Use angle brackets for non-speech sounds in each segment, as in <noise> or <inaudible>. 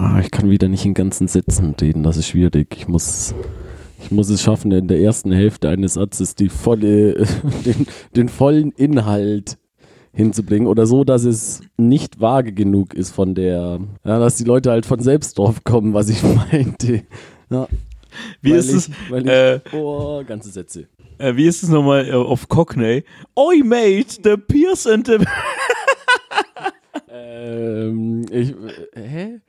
Ah, ich kann wieder nicht in ganzen Sätzen reden, das ist schwierig. Ich muss, ich muss es schaffen, in der ersten Hälfte eines Satzes die volle, <laughs> den, den vollen Inhalt hinzubringen oder so, dass es nicht vage genug ist von der, ja, dass die Leute halt von selbst drauf kommen, was ich <laughs> meinte. Ja. Wie Weil ist ich, es? Weil ich, Äh, oh, ganze Sätze. Äh, wie ist es nochmal äh, auf Cockney? Oi, mate, the Pierce and the. <laughs> Ähm, ich, äh, hä?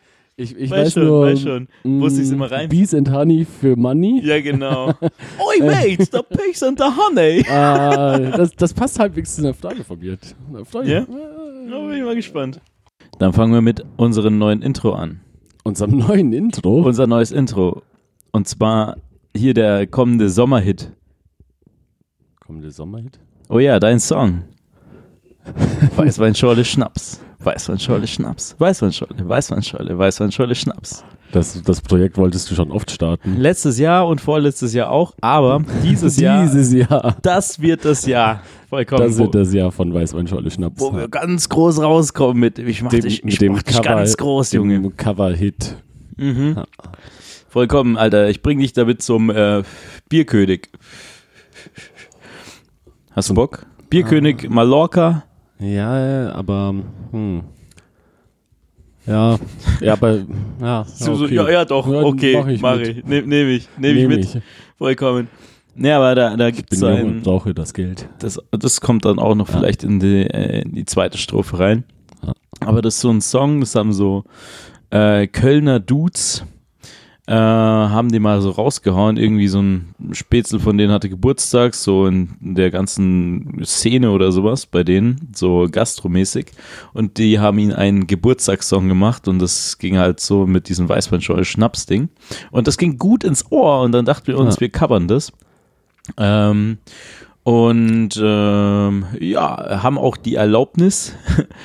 Ich, ich Weiß weiß, schon, nur, weiß schon. Muss ich's mm, immer rein- Bees and Honey für Money. Ja, genau. <laughs> Oi, mate, the Pigs and the Honey. Ah, das, das passt halbwegs zu einer Frage von mir. Ja? Da bin ich mal gespannt. Dann fangen wir mit unserem neuen Intro an. Unserem neuen Intro. Unser neues Intro. Und zwar hier der kommende Sommerhit. Kommende Sommerhit. Oh ja, dein Song. <laughs> Weißweinschorle Schnaps. Weißweinschorle Schnaps. Weißweinschorle, Weißweinschorle, Weißweinschorle Schnaps. Das, das Projekt wolltest du schon oft starten. Letztes Jahr und vorletztes Jahr auch, aber dieses Jahr, <laughs> Dieses Jahr. das wird das Jahr. Vollkommen. Das wird das Jahr von Weißweinschorle Schnaps. wo wir ganz groß rauskommen mit. Ich mach dem, dich, ich dem mach dich Cover, ganz groß, Junge. Dem Cover-Hit. Mhm. Ja. Vollkommen, Alter. Ich bring dich damit zum äh, Bierkönig. Hast du Bock? Bierkönig Mallorca. Ja, aber hm. Ja, ja, aber <laughs> ja, So, okay. ja, ja, doch. Ja, okay, mach ich mach ich. Nehm, nehm ich. Nehm ich mit. Vollkommen. Ja, aber da, da Ich bin jung ein, und brauche das Geld. das, das kommt dann auch noch Ja. vielleicht in die, äh, in die zweite Strophe rein. Ja. Aber das ist so ein Song, das haben so äh, Kölner Dudes, äh, haben die mal so rausgehauen. Irgendwie so ein Spätzle von denen hatte Geburtstag, so in der ganzen Szene oder sowas bei denen, so gastromäßig. Und die haben ihn einen Geburtstagssong gemacht und das ging halt so mit diesem Weißweinschorle-Schnaps-Ding. Und das ging gut ins Ohr und dann dachten wir uns, Ja. wir covern das. Ähm, und ähm, ja, haben auch die Erlaubnis.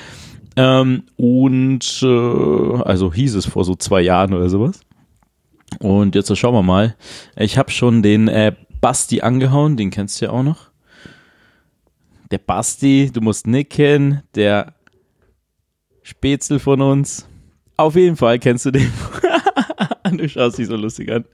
<laughs> ähm, und äh, also hieß es vor so zwei Jahren oder sowas. Und jetzt schauen wir mal. Ich habe schon den äh, Basti angehauen, den kennst du ja auch noch. Der Basti, du musst nicken, der Spätzle von uns. Auf jeden Fall kennst du den. <laughs> du schaust dich so lustig an.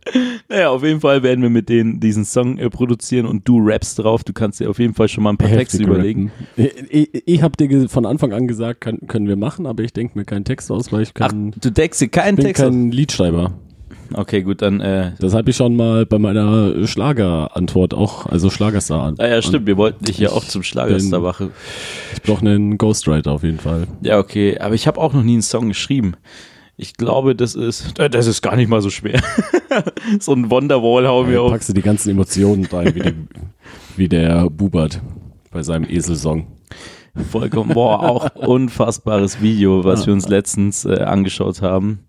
Naja, auf jeden Fall werden wir mit denen diesen Song äh, produzieren und du rappst drauf. Du kannst dir auf jeden Fall schon mal ein paar Texte überlegen. rappen. Ich, ich, ich habe dir von Anfang an gesagt, kann, können wir machen, aber ich denke mir keinen Text aus, weil ich Ach, kann, du deckst dir keinen bin Text aus. kein Liedschreiber. Okay, gut, dann. Äh, Das habe ich schon mal bei meiner Schlagerantwort auch, also Schlagerstar an. ah ja, stimmt, wir wollten dich ja auch zum Schlagerstar bin- machen. Ich brauche einen Ghostwriter auf jeden Fall. Ja, okay, aber ich habe auch noch nie einen Song geschrieben. Ich glaube, das ist, äh, das ist gar nicht mal so schwer. <laughs> so ein Wonderwall hauen wir Da auf. packst du die ganzen Emotionen rein, wie, die, wie der Bubert bei seinem Eselsong. Vollkommen, boah, auch <laughs> unfassbares Video, was Ja. wir uns letztens äh, angeschaut haben.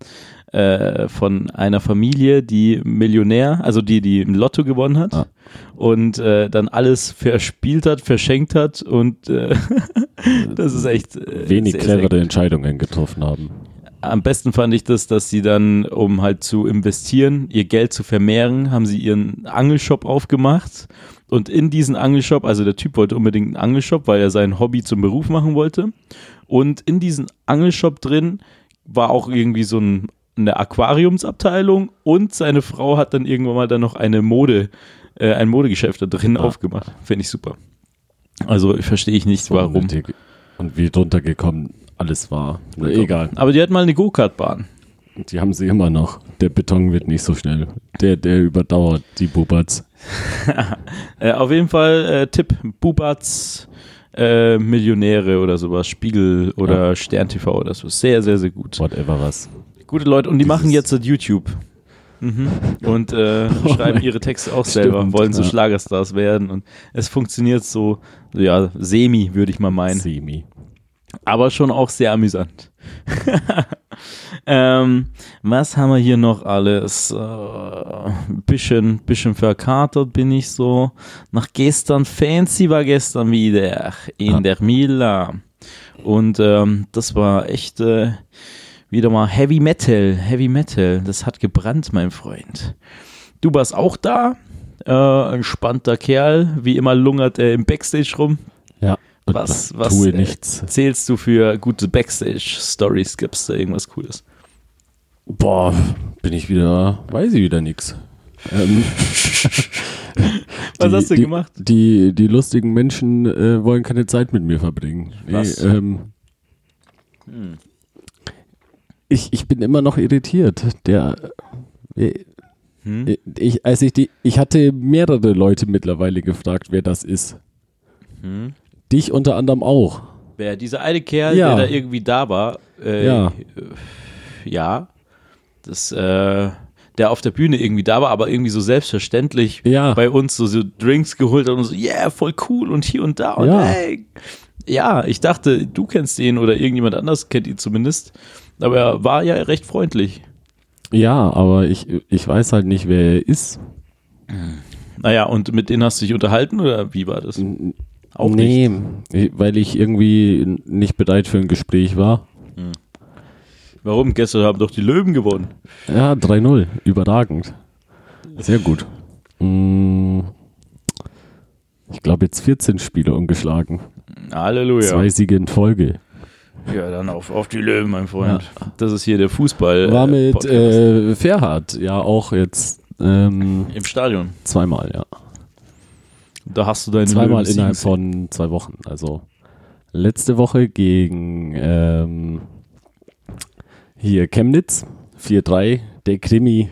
Äh, von einer Familie, die Millionär, also die, die im Lotto gewonnen hat Ja. und äh, dann alles verspielt hat, verschenkt hat und äh, <laughs> das ist echt äh, Wenig sehr, sehr clevere Entscheidungen getroffen haben. Am besten fand ich das, dass sie dann, um halt zu investieren, ihr Geld zu vermehren, haben sie ihren Angelshop aufgemacht. Und in diesen Angelshop, also der Typ wollte unbedingt einen Angelshop, weil er sein Hobby zum Beruf machen wollte. Und in diesen Angelshop drin war auch irgendwie so ein, eine Aquariumsabteilung und seine Frau hat dann irgendwann mal dann noch eine Mode, äh, ein Modegeschäft da drin Ah. aufgemacht. Finde ich super. Also verstehe ich nicht, So warum. unnötig. Und wie drunter gekommen alles war. Na, egal. Aber die hat mal eine Go-Kart-Bahn. Die haben sie immer noch. Der Beton wird nicht so schnell. Der, der überdauert die Buberts. <laughs> Äh, auf jeden Fall äh, Tipp: Bubats äh, Millionäre oder sowas, Spiegel oder Stern TV oder so. Sehr, sehr, sehr gut. Whatever was. Gute Leute und die Dieses- machen jetzt das YouTube. Mhm. <laughs> Und äh, schreiben ihre Texte auch selber, Stimmt, wollen so ja. Schlagerstars werden. Und es funktioniert so, ja, semi, würde ich mal meinen. Semi. aber schon auch sehr amüsant. <laughs> ähm, was haben wir hier noch alles? Äh, bisschen, bisschen verkatert bin ich so. Nach gestern, fancy war gestern wieder in Ah. der Mila. Und ähm, das war echt äh, wieder mal Heavy Metal. Heavy Metal, das hat gebrannt, mein Freund. Du warst auch da. Äh, entspannter Kerl. Wie immer lungert er im Backstage rum. Ja. Was, was tue äh, nichts. zählst du für gute Backstage-Stories? Gibt es da irgendwas Cooles? Boah, bin ich wieder, weiß ich wieder nix. Ähm, <laughs> Was die- hast du die, gemacht? Die, die lustigen Menschen äh, wollen keine Zeit mit mir verbringen. Nee, Was? ähm, Hm. Ich, ich bin immer noch irritiert. Der, äh, Hm? ich, als ich die, ich hatte mehrere Leute mittlerweile gefragt, wer das ist. Hm? Dich unter anderem auch. Wer dieser eine Kerl, Ja. der da irgendwie da war, äh, Ja. äh, ja, das, äh, der auf der Bühne irgendwie da war, aber irgendwie so selbstverständlich Ja. bei uns so, so Drinks geholt hat und so, yeah, voll cool und hier und da und Ja. hey. Ja, ich dachte, du kennst ihn oder irgendjemand anders kennt ihn zumindest, aber er war ja recht freundlich. Ja, aber ich, ich weiß halt nicht, wer er ist. Naja, und mit denen hast du dich unterhalten oder wie war das? Auch nee, nicht. ich- weil ich irgendwie nicht bereit für ein Gespräch war. Warum? Gestern haben doch die Löwen gewonnen. Ja, 3-0, überragend. Sehr gut. Mm, Ich glaube jetzt 14 Spiele ungeschlagen. Halleluja. Zwei Siege in Folge. Ja, dann auf, auf die Löwen, mein Freund. Das ist hier der Fußball. War äh, mit Podcast. äh, Ferhat, ja auch jetzt ähm, Im Stadion. zweimal, ja. Da hast du deine Zweimal Löwen innerhalb von zwei Wochen. Also letzte Woche gegen ähm, hier Chemnitz 4-3, der Krimi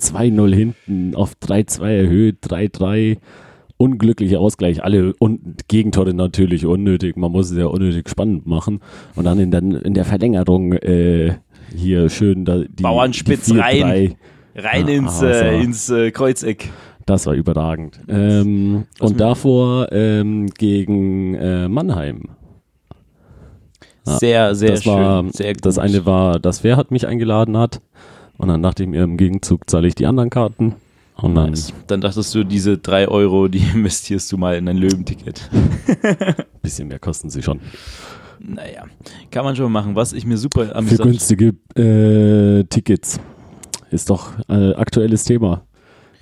2-0 hinten auf 3-2 erhöht, 3-3, unglücklicher Ausgleich, alle un Gegentore natürlich unnötig, man muss es ja unnötig spannend machen und dann in der, in der Verlängerung äh, hier schön da, die Bauernspitz die 4-3. rein. Rein Ah, ins, also. äh, ins äh, Kreuzeck. Das war überragend. Ähm, und davor ähm, gegen äh, Mannheim. Ja, Sehr, sehr das schön. war sehr gut. das eine war, dass wer hat mich eingeladen hat. Und dann dachte ich mir im Gegenzug zahle ich die anderen Karten. Und dann Nice. Dann dachtest du, diese drei Euro, die <laughs> investierst du mal in ein Löwenticket. ein <laughs> bisschen mehr kosten sie schon. Naja, kann man schon machen. Was ich mir super Für amüsant günstige äh, Tickets. Ist doch äh, aktuelles Thema.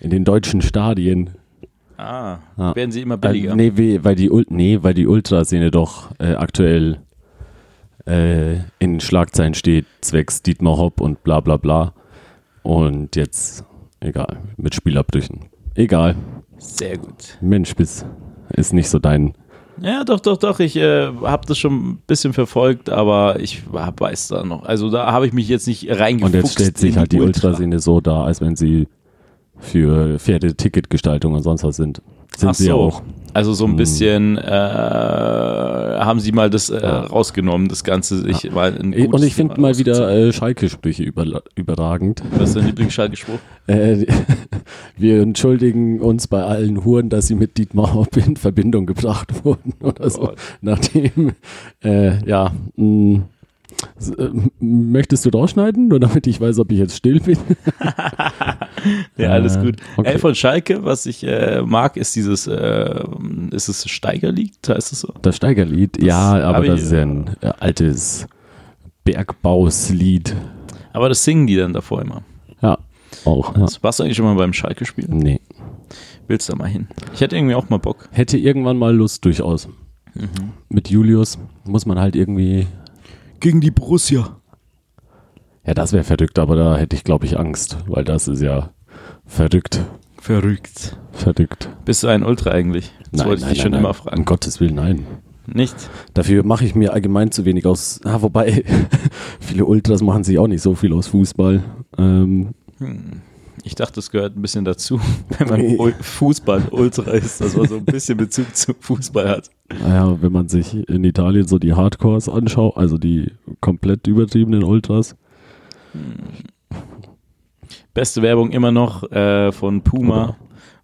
In den deutschen Stadien. Ah, Ja. werden sie immer Äh, billiger. nee, wie- weil die, nee, weil die Ultraszene doch äh, aktuell äh, in Schlagzeilen steht, zwecks Dietmar Hopp und bla bla bla. Und jetzt, egal, mit Spielabbrüchen. Egal, Sehr gut. Mensch, bis ist nicht so dein. Ja, doch, doch, doch. Ich äh, habe das schon ein bisschen verfolgt, aber ich hab, weiß da noch. Also da habe ich mich jetzt nicht reingefuchst. Und jetzt stellt sich halt die Ultra. Ultraszene so dar, als wenn sie für faire Ticketgestaltung und sonst was sind. Sind Ach sie ja so. auch. Also so ein Hm. bisschen äh, haben sie mal das äh, Ja. rausgenommen, das Ganze. Ich, war ein Und ich finde mal wieder äh, Schalke-Sprüche über, überragend. Was ist dein Lieblingsschalke-Spruch? <laughs> Äh, wir entschuldigen uns bei allen Huren, dass sie mit Dietmar Hopp in Verbindung gebracht wurden <laughs> oder so. Gott. Nachdem, äh, ja, mh, s- äh, m- möchtest du rausschneiden, nur damit ich weiß, ob ich jetzt still bin? <laughs> Ja, alles Äh, gut. okay. Ey, von Schalke, was ich äh, mag, ist dieses, äh, ist es Steigerlied, heißt es so? Das Steigerlied, Das ja, aber das ist ja ein äh, altes Bergbauslied. Aber das singen die dann davor immer. Ja, auch. Ja. Warst du eigentlich schon mal beim Schalke-Spiel? Nee. Willst du da mal hin? Ich hätte irgendwie auch mal Bock. Hätte irgendwann mal Lust, durchaus. Mhm. Mit Julius muss man halt irgendwie Gegen die Borussia. Ja, das wäre verrückt, aber da hätte ich, glaube ich, Angst, weil das ist ja verrückt. Verrückt. Verrückt. Bist du ein Ultra eigentlich? Das wollte ich dich schon immer Um fragen. Gottes Willen, nein. Nicht? Dafür mache ich mir allgemein zu wenig aus. Ah, wobei, <laughs> viele Ultras machen sich auch nicht so viel aus Fußball. Ähm, Hm. Ich dachte, das gehört ein bisschen dazu, <laughs> wenn man Ul- Fußball-Ultra ist, dass man so ein bisschen Bezug zu Fußball hat. Naja, wenn man sich in Italien so die Hardcores anschaut, also die komplett übertriebenen Ultras. Beste Werbung immer noch äh, von Puma,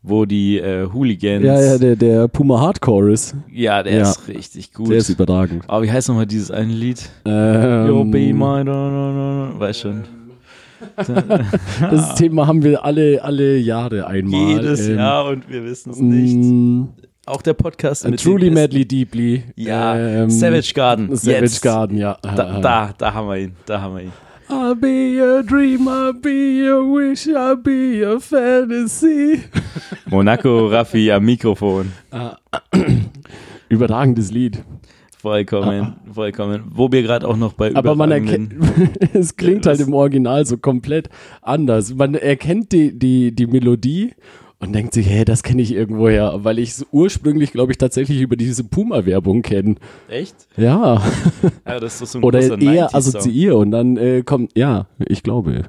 wo die äh, Hooligans. Ja, ja, der, der Puma Hardcore ist. Ja, der Ja. ist richtig gut. Der ist überragend. Aber wie heißt nochmal dieses eine Lied? Ähm, Yo, be my. Weiß schon. <laughs> das Thema haben wir alle, alle Jahre einmal. Jedes Ähm, Jahr und wir wissen es nicht. Auch der Podcast mit truly madly deeply. Ja, Ähm, Savage Garden. Savage Jetzt. Garden, ja. Da, da, da haben wir ihn. Da haben wir ihn. I'll be your dream, I'll be your wish, I'll be your fantasy. <laughs> Monaco Raffi am Mikrofon. <clears throat> Überragendes Lied. Vollkommen, vollkommen. Wo wir gerade auch noch bei Aber man erkennt, <laughs> es klingt halt im Original so komplett anders. Man erkennt die, die, die Melodie und denkt sich, hä, das kenne ich irgendwoher, weil ich es ursprünglich, glaube ich, tatsächlich über diese Puma-Werbung kenne. Echt? Ja, Ja, so oder eher 90s-Song. assoziiere und dann äh, kommt, ja, ich glaube.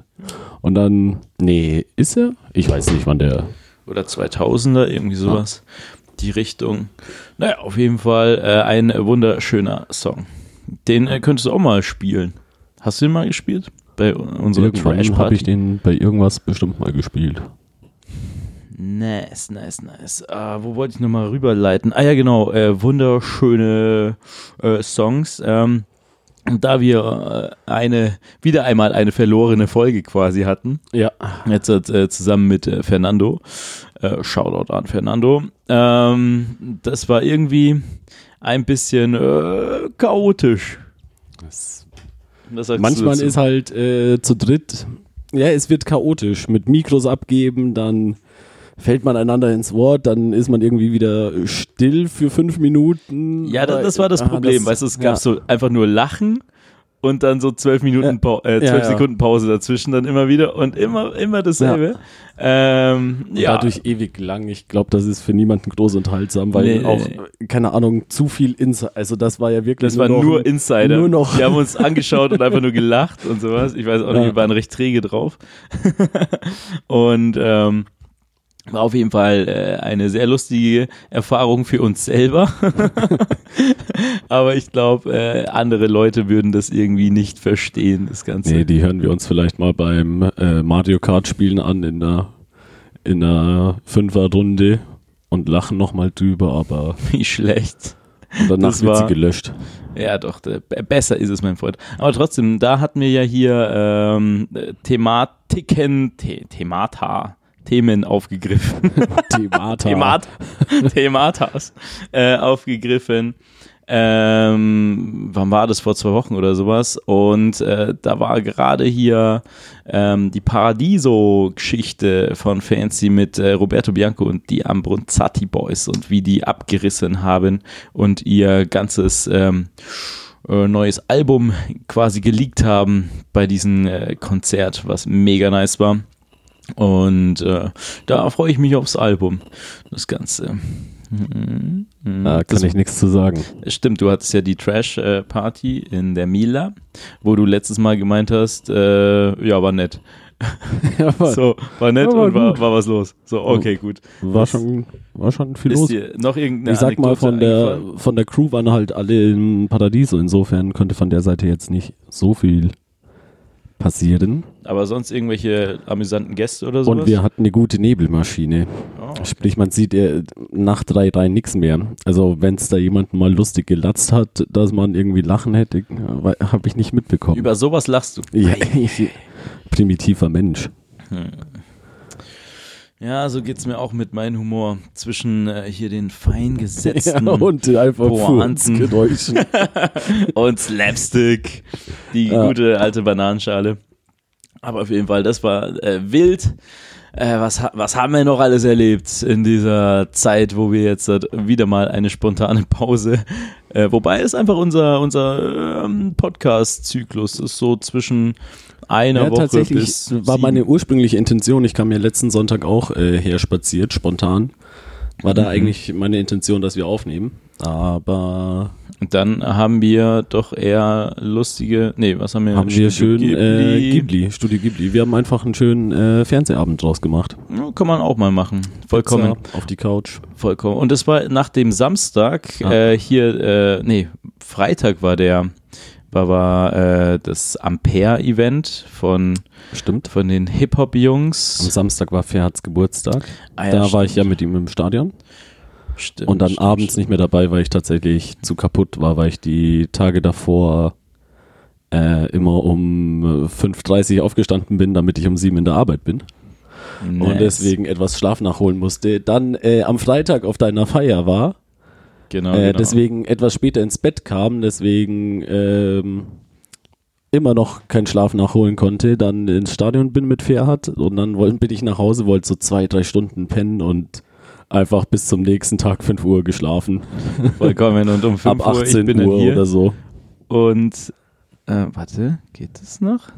Und dann, nee, ist er? Ich weiß nicht, wann der, Oder 2000er, irgendwie sowas. Die Richtung. Naja, auf jeden Fall äh, ein wunderschöner Song. Den äh, könntest du auch mal spielen. Hast du den mal gespielt? Bei unserer irgendwann habe Trash-Party? ich den bei irgendwas bestimmt mal gespielt. Nice, nice, nice. Ah, wo wollte ich nochmal rüberleiten? Ah ja, genau, äh, wunderschöne äh, Songs. Ähm, und da wir äh, eine, wieder einmal eine verlorene Folge quasi hatten, Ja. jetzt äh, zusammen mit äh, Fernando, äh, Shoutout an Fernando, ähm, das war irgendwie ein bisschen chaotisch. Du Manchmal ist halt zu dritt, ja, es wird chaotisch. Mit Mikros abgeben, dann fällt man einander ins Wort, dann ist man irgendwie wieder still für fünf Minuten. Ja, das, das war das Ah, Problem. das- weißt du, es gab ja. so einfach nur Lachen und dann so zwölf Minuten, äh, Ja, zwölf ja. Sekunden Pause dazwischen dann immer wieder und immer, immer dasselbe. Ähm, ja, Dadurch ewig lang. Ich glaube, das ist für niemanden groß unterhaltsam, weil Nee, auch, äh, keine Ahnung, zu viel Insight. Also, das war ja wirklich. das war noch nur Insider. nur noch- Wir haben uns angeschaut und einfach nur gelacht und sowas. Ich weiß auch nicht, wir waren recht träge drauf. <laughs> und ähm, war auf jeden Fall äh, eine sehr lustige Erfahrung für uns selber. <laughs> Aber ich glaube, äh, andere Leute würden das irgendwie nicht verstehen, das Ganze. Nee, die hören wir uns vielleicht mal beim äh, Mario Kart spielen an in der, in der Fünferrunde und lachen nochmal drüber, aber <laughs> Wie schlecht. und danach Das wird sie gelöscht. Ja, doch, besser ist es, mein Freund. Aber trotzdem, da hatten wir ja hier ähm, äh, Thematiken, The Themata, Themen aufgegriffen. <laughs> Themata. Themat, Thematas äh, aufgegriffen. Ähm, wann war das? Vor zwei Wochen oder sowas. Und äh, da war gerade hier ähm, die Paradiso-Geschichte von Fancy mit äh, Roberto Bianco und die Ambronzati Boys und wie die abgerissen haben und ihr ganzes ähm, äh, neues Album quasi geleakt haben bei diesem äh, Konzert, was mega nice war. Und äh, da freue ich mich aufs Album. Das Ganze. Mhm. Da kann das, ich nichts zu sagen. Stimmt, du hattest ja die Trash-Party in der Mila, wo du letztes Mal gemeint hast, äh, ja, war nett. <laughs> Ja, war, So, war nett Ja, war und war, war was los. So, okay, gut. war, schon, war schon viel los. noch irgendeine Ich sag mal, Anekdote von der, von der Crew waren halt alle im Paradiso. Insofern könnte von der Seite jetzt nicht so viel passieren. Aber sonst irgendwelche amüsanten Gäste oder sowas? Und wir hatten eine gute Nebelmaschine. Oh, Sprich, man sieht äh, nach drei Reihen nichts mehr. Also wenn es da jemanden mal lustig gelatzt hat, dass man irgendwie lachen hätte, habe ich nicht mitbekommen. Über sowas lachst du. ja, <laughs> primitiver Mensch. Ja, so geht's mir auch mit meinem Humor. Zwischen äh, hier den fein gesetzten <laughs> Ja, und einfach. Furzgeräuschen. <laughs> und Slapstick, die Ja. gute alte Bananenschale. Aber auf jeden Fall, das war äh, wild. Äh, was, was haben wir noch alles erlebt in dieser Zeit, wo wir jetzt wieder mal eine spontane Pause, äh, wobei es einfach unser, unser ähm, Podcast-Zyklus ist, so zwischen einer Ja, Woche tatsächlich bis war sieben. meine ursprüngliche Intention, ich kam ja letzten Sonntag auch äh, her spaziert, spontan. War Mhm. da eigentlich meine Intention, dass wir aufnehmen. Aber Und dann haben wir doch eher lustige, nee, was haben wir? haben wir schön Studio Äh, Ghibli, Studio Ghibli. Wir haben einfach einen schönen äh, Fernsehabend draus gemacht. Ja, kann man auch mal machen. Vollkommen. Pizza auf die Couch. Vollkommen. Und das war nach dem Samstag, Ah. äh, hier, äh, nee, Freitag war der, war, war äh, das Ampere-Event von, Stimmt. von den Am Hip-Hop-Jungs. Samstag war Ferhats Geburtstag. Ah, da war stimmt. ich ja mit ihm im Stadion. Stimmt, Und dann stimmt, abends stimmt. nicht mehr dabei, weil ich tatsächlich zu kaputt war, weil ich die Tage davor äh, immer um äh, 5.30 Uhr aufgestanden bin, damit ich um 7 in der Arbeit bin. Und Nice. deswegen etwas Schlaf nachholen musste. Dann äh, am Freitag auf deiner Feier war, genau, äh, genau. deswegen etwas später ins Bett kam, deswegen ähm, immer noch keinen Schlaf nachholen konnte, dann ins Stadion bin mit Ferhat und dann woll- bin ich nach Hause, wollte so zwei, drei Stunden pennen und einfach bis zum nächsten Tag 5 Uhr geschlafen. <laughs> Vollkommen. Und um 5 Ab Uhr, ich 18 bin Uhr hier. oder so. Und äh, warte, geht das noch?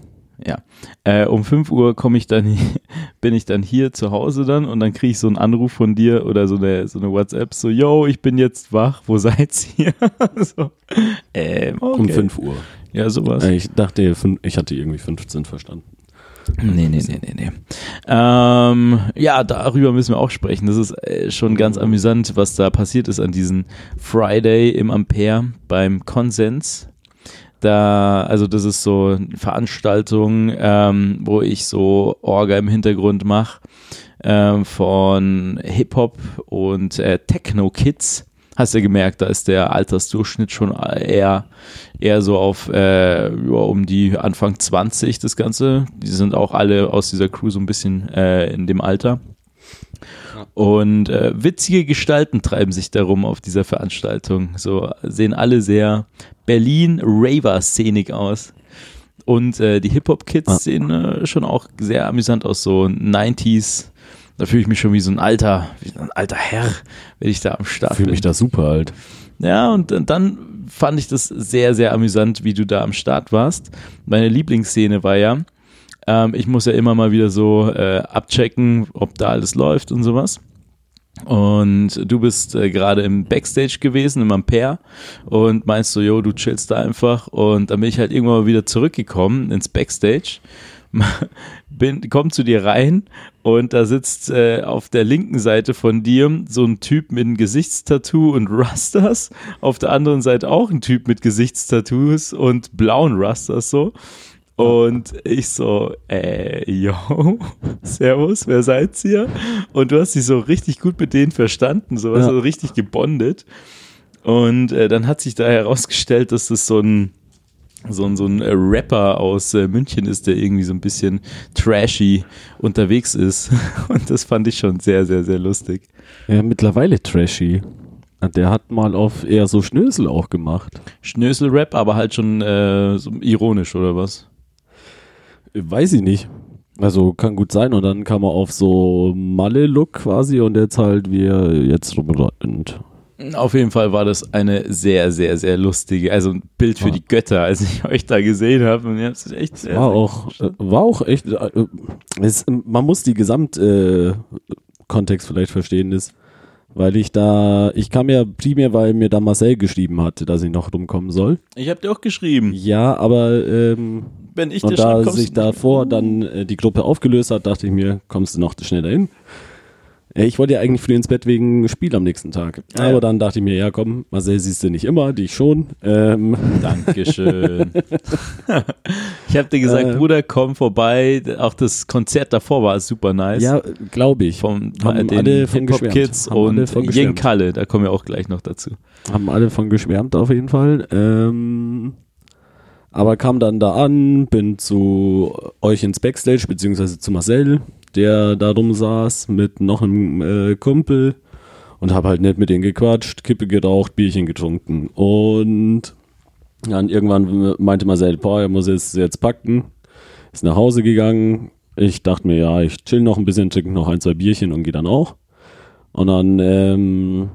Ja. Äh, um 5 Uhr komme ich dann <laughs> bin ich dann hier zu Hause dann und dann kriege ich so einen Anruf von dir oder so eine, so eine WhatsApp, so, yo, ich bin jetzt wach, wo <laughs> seid ihr? so, ähm, okay. Um 5 Uhr. Ja, sowas. Äh, Ich dachte, ich hatte irgendwie 15 verstanden. Nee, nee, nee, nee, nee. Ähm, ja, darüber müssen wir auch sprechen. Das ist äh, schon ganz amüsant, was da passiert ist an diesem Friday im Ampere beim Konsens. Da, also das ist so eine Veranstaltung, ähm, wo ich so Orga im Hintergrund mache ähm, von Hip-Hop und äh, Techno-Kids. Hast du gemerkt, da ist der Altersdurchschnitt schon eher, eher so auf äh, ja, um die Anfang 20 das Ganze. Die sind auch alle aus dieser Crew so ein bisschen äh, in dem Alter. Und äh, witzige Gestalten treiben sich darum auf dieser Veranstaltung. So sehen alle sehr Berlin-Raver-szenig aus. Und äh, die Hip-Hop-Kids sehen äh, schon auch sehr amüsant aus, so 90s. Da fühle ich mich schon wie so ein alter, wie ein alter Herr, wenn ich da am Start Ich fühle bin. mich da super alt. Ja, und dann fand ich das sehr, sehr amüsant, wie du da am Start warst. Meine Lieblingsszene war ja, ähm, ich muss ja immer mal wieder so äh, abchecken, ob da alles läuft und sowas. Und du bist äh, gerade im Backstage gewesen, im Ampere, und meinst so, yo, du chillst da einfach. Und dann bin ich halt irgendwann mal wieder zurückgekommen ins Backstage, <laughs> bin, komm zu dir rein und da sitzt äh, auf der linken Seite von dir so ein Typ mit einem Gesichtstattoo und <laughs> Rastas, auf der anderen Seite auch ein Typ mit Gesichtstattoos und blauen Rastas so. Und ich so, äh, yo, <laughs> servus, wer seid ihr? Und du hast dich so richtig gut mit denen verstanden, so, Ja. so richtig gebondet. Und äh, dann hat sich da herausgestellt, dass das so ein, so ein, so ein äh, Rapper aus äh, München ist, der irgendwie so ein bisschen trashy unterwegs ist. <laughs> Und das fand ich schon sehr, sehr, sehr lustig. Ja, mittlerweile trashy. Der hat mal auf eher so Schnösel auch gemacht. Schnösel-Rap, aber halt schon äh, so ironisch, oder was? Weiß ich nicht. Also kann gut sein. Und dann kam er auf so Malle-Look quasi und jetzt halt wir jetzt. Auf jeden Fall war das eine sehr, sehr, sehr lustige, also ein Bild für Ja. die Götter, als ich <laughs> euch da gesehen habe. Und ihr habt es echt sehr, War sehr auch, äh, war auch echt, äh, es, man muss die Gesamtkontext äh, vielleicht verstehen, ist, weil ich da, ich kam ja primär, weil mir da Marcel geschrieben hatte, dass ich noch rumkommen soll. Ich habe dir auch geschrieben. Ja, aber ähm, Wenn ich dir und da sich davor dann äh, die Gruppe aufgelöst hat, dachte ich mir, kommst du noch schneller hin. Ja, ich wollte ja eigentlich früh ins Bett wegen Spiel am nächsten Tag. Ah, aber ja. dann dachte ich mir, ja komm, Marcel siehst du nicht immer, dich schon. Ähm, Dankeschön. <laughs> ich habe dir gesagt, Äh. Bruder, komm vorbei. Auch das Konzert davor war super nice. ja, glaube ich. Vom Haben äh, den alle von Hip-Hop geschwärmt. Kids Haben und von Jen. Kalle, da kommen wir auch gleich noch dazu. Haben alle von geschwärmt auf jeden Fall. Ähm, aber kam dann da an, bin zu euch ins Backstage, beziehungsweise zu Marcel, der da rumsaß mit noch einem äh, Kumpel und habe halt nett mit denen gequatscht, Kippe geraucht, Bierchen getrunken. Und dann irgendwann meinte Marcel, boah, er muss jetzt, jetzt packen, ist nach Hause gegangen. Ich dachte mir, ja, ich chill noch ein bisschen, trinke noch ein, zwei Bierchen und gehe dann auch. Und dann ähm,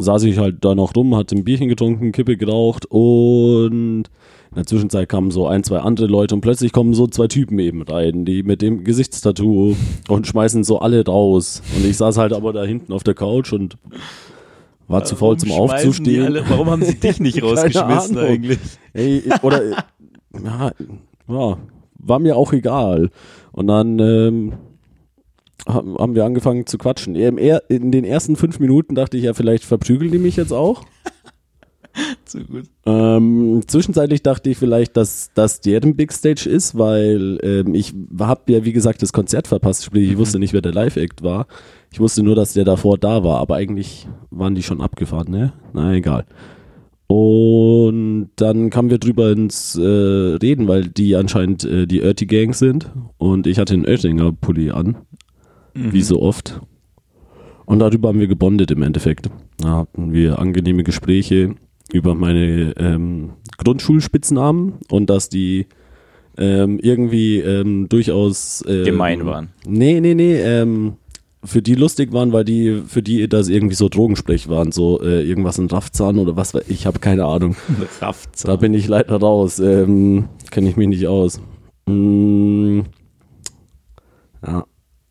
saß ich halt da noch rum, hatte ein Bierchen getrunken, Kippe geraucht und in der Zwischenzeit kamen so ein, zwei andere Leute und plötzlich kommen so zwei Typen eben rein, die mit dem Gesichtstattoo und schmeißen so alle raus. Und ich saß halt aber da hinten auf der Couch und war zu faul zum Warum Aufzustehen. Alle, warum haben sie dich nicht <laughs> rausgeschmissen eigentlich? Ey, oder ja, <laughs> ja, war mir auch egal. Und dann ähm, haben, wir angefangen zu quatschen. In den ersten fünf Minuten dachte ich ja, vielleicht verprügeln die mich jetzt auch. <laughs> Zu gut. Ähm, zwischenzeitlich dachte ich vielleicht, dass das deren Big Stage ist, weil ähm, ich habe ja, wie gesagt, das Konzert verpasst. Sprich, ich wusste nicht, wer der Live-Act war. Ich wusste nur, dass der davor da war, aber eigentlich waren die schon abgefahren, ne? Na, egal. Und dann kamen wir drüber ins äh, Reden, weil die anscheinend äh, die Örti Gang sind und ich hatte einen Oettinger Pulli an, Mhm. wie so oft. Und darüber haben wir gebondet im Endeffekt. Da hatten wir angenehme Gespräche über meine ähm, Grundschulspitznamen und dass die ähm, irgendwie ähm, durchaus ähm, Gemein waren. Nee, nee, nee, ähm, für die lustig waren, weil die, für die das irgendwie so Drogensprech waren, so äh, irgendwas in Raffzahn oder was, weiß- ich habe keine Ahnung. <laughs> Rafft. Da bin ich leider raus, ähm, kenne ich mich nicht aus. Mm, ja,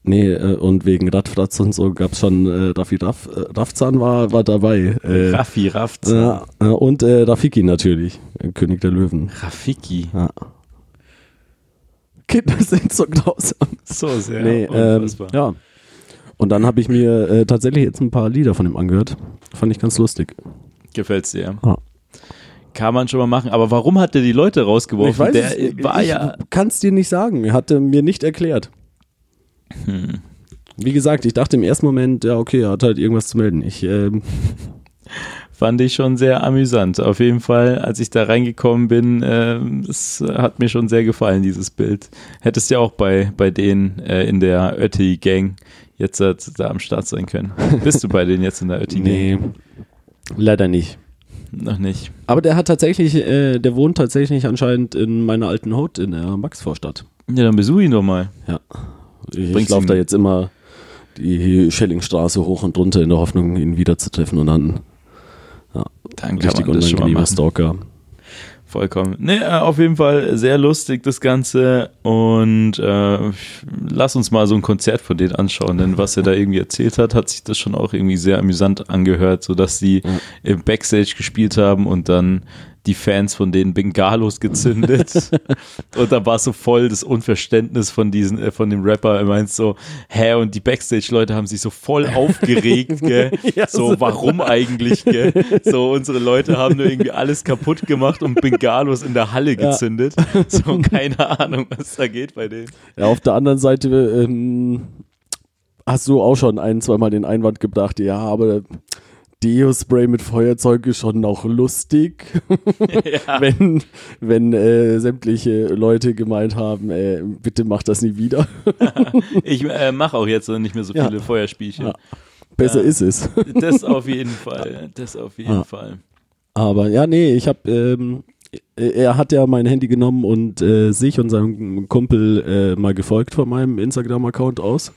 nee, äh, und wegen Radfratz und so gab es schon, äh, Raffi Raff, äh, Raffzahn war, war dabei. Äh, Raffi, Rafft. ja, äh, und äh, Rafiki natürlich, äh, König der Löwen. Rafiki. Ja. Kinder sind so grausam. So sehr. nee, ähm, ja. Und dann habe ich mir äh, tatsächlich jetzt ein paar Lieder von ihm angehört. Fand ich ganz lustig. Gefällt's dir. Ah. Kann man schon mal machen. Aber warum hat der die Leute rausgeworfen? ich weiß der äh, war ich ja. kann es dir nicht sagen. Er hatte mir nicht erklärt. Hm. Wie gesagt, ich dachte im ersten Moment, ja, okay, er hat halt irgendwas zu melden. Ich, ähm, <laughs> Fand ich schon sehr amüsant. Auf jeden Fall, als ich da reingekommen bin, ähm, das hat mir schon sehr gefallen, dieses Bild. Hättest ja auch bei, bei denen äh, in der Ötti-Gang jetzt äh, da am Start sein können. <laughs> Bist du bei denen jetzt in der Ötti-Gang? nee, leider nicht. Noch nicht. Aber der hat tatsächlich, äh, der wohnt tatsächlich anscheinend in meiner alten Hut in der Maxvorstadt. Ja, dann besuch ihn doch mal. Ja. Ich, ich laufe da jetzt immer die Schellingstraße hoch und runter in der Hoffnung, ihn wiederzutreffen und dann Dann kann richtig unangenehmer. Stalker. Vollkommen. Nee, äh, auf jeden Fall sehr lustig das Ganze und äh, lass uns mal so ein Konzert von denen anschauen, denn was er da irgendwie erzählt hat, hat sich das schon auch irgendwie sehr amüsant angehört, sodass sie Ja. im Backstage gespielt haben und dann die Fans von denen Bengalos gezündet <laughs> und da war so voll das Unverständnis von diesen, äh, von dem Rapper, er meint so, hä, und die Backstage-Leute haben sich so voll <laughs> aufgeregt, gell? Ja, so, warum eigentlich, gell? So, unsere Leute haben nur irgendwie alles kaputt gemacht und Bengalos in der Halle Ja. gezündet. So, <laughs> keine Ahnung, was da geht bei denen. Ja, auf der anderen Seite ähm, hast du auch schon ein, zweimal den Einwand gebracht, ja, aber Deo-Spray mit Feuerzeug ist schon auch lustig, <laughs> <laughs> ja. wenn, wenn äh, sämtliche Leute gemeint haben, äh, bitte mach das nie wieder. <laughs> Ich äh, mache auch jetzt nicht mehr so Ja. viele Feuerspielchen. Ja. Besser ist es. Das auf jeden Fall. Das auf jeden. Fall. Aber ja, nee, ich habe, ähm, er hat ja mein Handy genommen und äh, sich und seinem Kumpel äh, mal gefolgt von meinem Instagram-Account aus.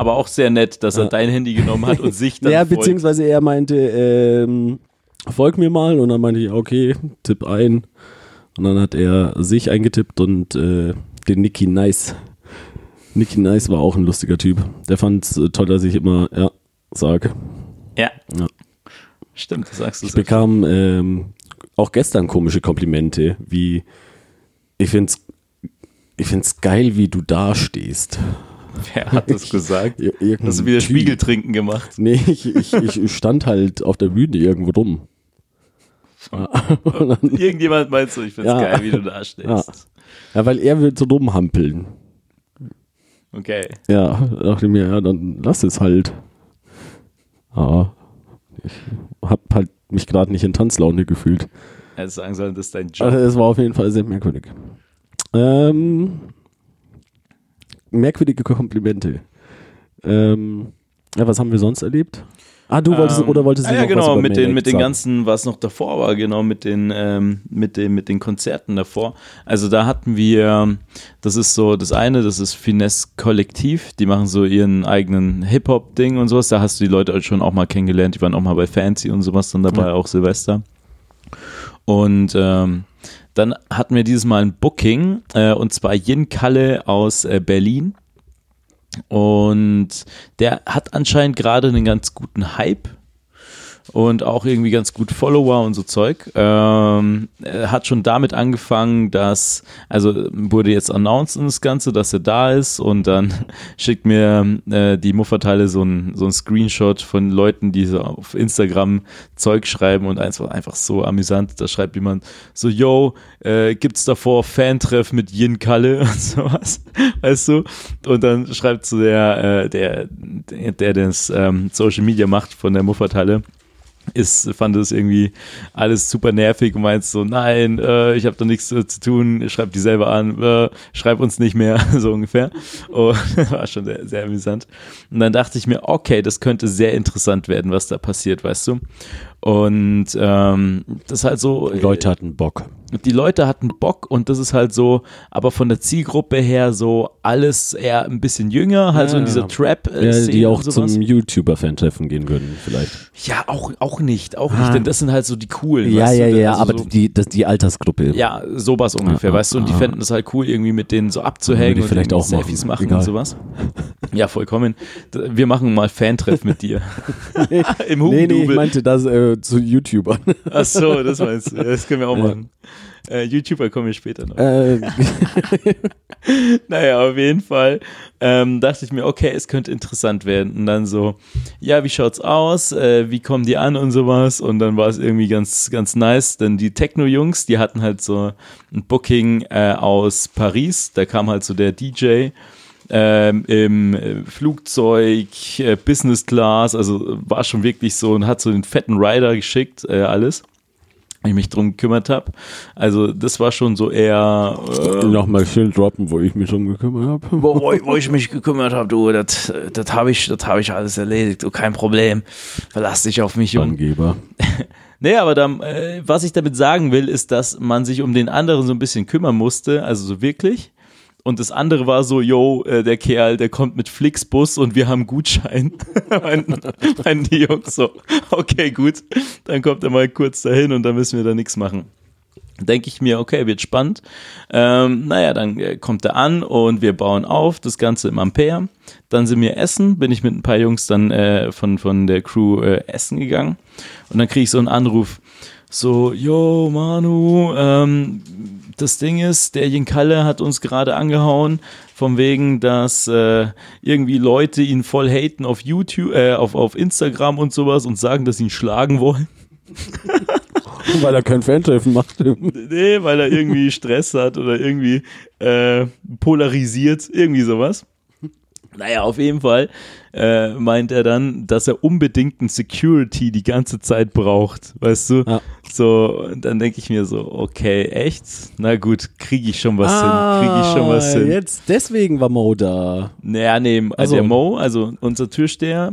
Aber auch sehr nett, dass er dein Handy genommen hat und sich <laughs> dann Ja, folgt. beziehungsweise er meinte, ähm, folg mir mal und dann meinte ich, okay, tipp ein. Und dann hat er sich eingetippt und äh, den Nicky Nice. Nicky Nice war auch ein lustiger Typ. Der fand es toll, dass ich immer, ja, sage. Ja. Ja. Stimmt, das sagst du Ich bekam ähm, auch gestern komische Komplimente, wie ich find's, ich find's geil, wie du dastehst. <laughs> Wer hat das gesagt? Ir irgendein Hast du wieder Typ. Spiegeltrinken gemacht? Nee, ich, ich, ich stand halt auf der Bühne irgendwo rum. Dann, <laughs> <laughs> Irgendjemand meinst du, ich find's Ja. geil, wie du da stehst. Ja. ja, weil er will so rumhampeln. Okay. Ja, dachte ich mir, ja, dann lass es halt. Aber ich hab halt mich gerade nicht in Tanzlaune gefühlt. Hättest sagen sollen, das ist dein Job. Also es war auf jeden Fall sehr merkwürdig. Ähm, merkwürdige Komplimente. Ähm, ja, was haben wir sonst erlebt? Ah, du wolltest Ähm, oder wolltest du ah, ja, genau, mit den, mit den ganzen, was noch davor war, genau, mit den, ähm, mit den, mit den Konzerten davor. Also da hatten wir, das ist so, das eine, das ist Finesse Kollektiv, die machen so ihren eigenen Hip-Hop-Ding und sowas. Da hast du die Leute halt schon auch mal kennengelernt, die waren auch mal bei Fancy und sowas dann dabei, Ja. auch Silvester. Und ähm, dann hatten wir dieses Mal ein Booking, äh, und zwar Yin Kalle aus äh, Berlin. Und der hat anscheinend gerade einen ganz guten Hype und auch irgendwie ganz gut Follower und so Zeug. Ähm, er hat schon damit angefangen, dass, also wurde jetzt announced in das Ganze, dass er da ist und dann <laughs> schickt mir äh, die Mufferteile so ein, so ein Screenshot von Leuten, die so auf Instagram Zeug schreiben und eins war einfach so amüsant. Da schreibt jemand so, yo, äh, gibt's davor Fantreff mit Yin Kalle <laughs> und sowas, weißt du? Und dann schreibt so der, äh, der, der, der das ähm, Social Media macht von der Mufferteile, ist, fand es irgendwie alles super nervig und meint so, nein, äh, ich habe da nichts äh, zu tun, schreib die selber an, äh, schreib uns nicht mehr, <laughs> so ungefähr. Und <laughs> war schon sehr, sehr amüsant. Und dann dachte ich mir, okay, das könnte sehr interessant werden, was da passiert, weißt du. Und ähm, das ist halt so. Die Leute hatten Bock. Die Leute hatten Bock und das ist halt so, aber von der Zielgruppe her so alles eher ein bisschen jünger, halt so in Ja, dieser ja. trap Ja, die auch zum YouTuber-Fan-Treffen gehen würden, vielleicht. Ja, auch, auch nicht, auch Ah. nicht, denn das sind halt so die coolen. Ja, ja, du, ja, also aber so, die, das, die Altersgruppe. Ja, sowas ungefähr, Ah, weißt du, und die ah. fänden es halt cool, irgendwie mit denen so abzuhängen und vielleicht auch machen. Selfies machen Egal. und sowas. Ja, vollkommen. Wir machen mal Fantreff mit dir. <laughs> <laughs> Im Nee, nee, ich Hugendubel. meinte das äh, zu YouTubern. <laughs> Ach so, das meinst du. Das können wir auch Ja. machen. Äh, YouTuber kommen wir später noch. äh, <laughs> Naja, auf jeden Fall ähm, dachte ich mir, okay, es könnte interessant werden. Und dann so, ja, wie schaut's aus? Äh, wie kommen die an und sowas? Und dann war es irgendwie ganz, ganz nice, denn die Techno-Jungs, die hatten halt so ein Booking äh, aus Paris. Da kam halt so der DJ ähm, im äh, Flugzeug, äh, Business Class, also war schon wirklich so und hat so den fetten Rider geschickt, äh, alles. Ich mich drum gekümmert habe. Also das war schon so eher äh, Nochmal schön droppen, wo ich mich drum gekümmert habe. wo, wo, wo ich mich gekümmert habe, du, das das habe ich, das hab ich alles erledigt, du, kein Problem. Verlass dich auf mich, Junge. Angeber. <laughs> Nee, aber dann, äh, was ich damit sagen will, ist, dass man sich um den anderen so ein bisschen kümmern musste, also so wirklich. Und das andere war so, yo, äh, der Kerl, der kommt mit Flixbus und wir haben Gutschein. <laughs> Meinten die Jungs so, okay, gut, dann kommt er mal kurz dahin und dann müssen wir da nichts machen. Denke ich mir, okay, wird spannend. Ähm, naja, dann äh, kommt er an und wir bauen auf, das Ganze im Ampere. Dann sind wir essen, bin ich mit ein paar Jungs dann äh, von, von der Crew äh, essen gegangen. Und dann kriege ich so einen Anruf, so, yo, Manu, ähm, das Ding ist, der Jinkalle hat uns gerade angehauen, von wegen, dass äh, irgendwie Leute ihn voll haten auf YouTube, äh, auf, auf Instagram und sowas und sagen, dass sie ihn schlagen wollen. <laughs> Weil er kein Fan-Treffen macht. Nee, weil er irgendwie Stress hat oder irgendwie äh, polarisiert, irgendwie sowas. Naja, auf jeden Fall äh, meint er dann, dass er unbedingt ein Security die ganze Zeit braucht, weißt du? Ja. So, und dann denke ich mir so, okay, echt? Na gut, kriege ich schon was hin, kriege ich schon was hin. Ah, Jetzt, deswegen war Mo da. Naja, nee, also Also- der Mo, also unser Türsteher,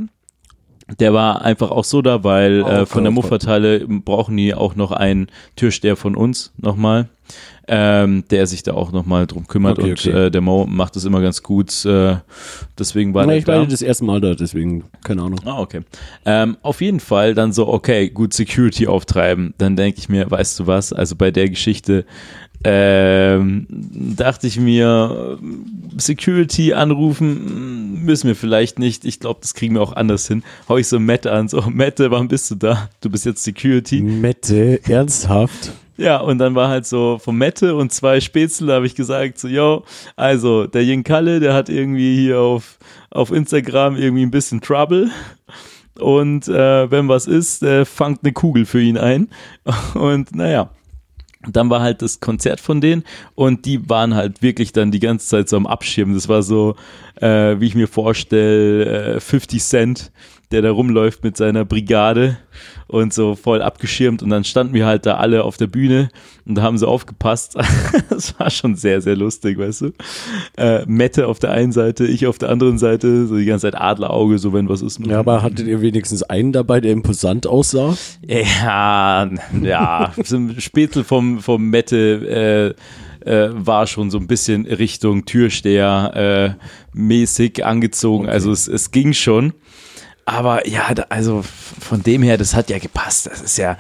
der war einfach auch so da, weil Oh äh, von der Gott. Mufferteile brauchen die auch noch einen Türsteher von uns nochmal, ähm, der sich da auch nochmal drum kümmert Okay, und okay. Äh, der Mo macht das immer ganz gut, äh, deswegen war Na, der ich war da. das erste Mal da, deswegen, keine Ahnung. Ah, okay. Ähm, auf jeden Fall dann so, okay, gut, Security auftreiben. Dann denke ich mir, weißt du was, also bei der Geschichte ähm, dachte ich mir, Security anrufen müssen wir vielleicht nicht. Ich glaube, das kriegen wir auch anders hin. Hau ich so Mette an, so, Mette, wann bist du da? Du bist jetzt Security. Mette, ernsthaft? Ja, und dann war halt so von Mette und zwei Spätzle, habe ich gesagt, so, yo, also der Jen Kalle, der hat irgendwie hier auf, auf Instagram irgendwie ein bisschen Trouble. Und äh, wenn was ist, äh, fangt eine Kugel für ihn ein. <laughs> Und naja, dann war halt das Konzert von denen und die waren halt wirklich dann die ganze Zeit so am Abschirmen. Das war so, äh, wie ich mir vorstelle, äh, 50 Cent, der da rumläuft mit seiner Brigade und so voll abgeschirmt und dann standen wir halt da alle auf der Bühne und da haben sie aufgepasst. <laughs> das war schon sehr, sehr lustig, weißt du. Äh, Mette auf der einen Seite, ich auf der anderen Seite, so die ganze Zeit Adlerauge, so wenn was ist. Ja, aber hattet ihr wenigstens einen dabei, der imposant aussah? Ja, ja, so ein Spätzle vom, vom Mette äh, äh, war schon so ein bisschen Richtung Türsteher äh, mäßig angezogen. Also es, es ging schon. Aber ja, also von dem her, das hat ja gepasst. Das ist ja,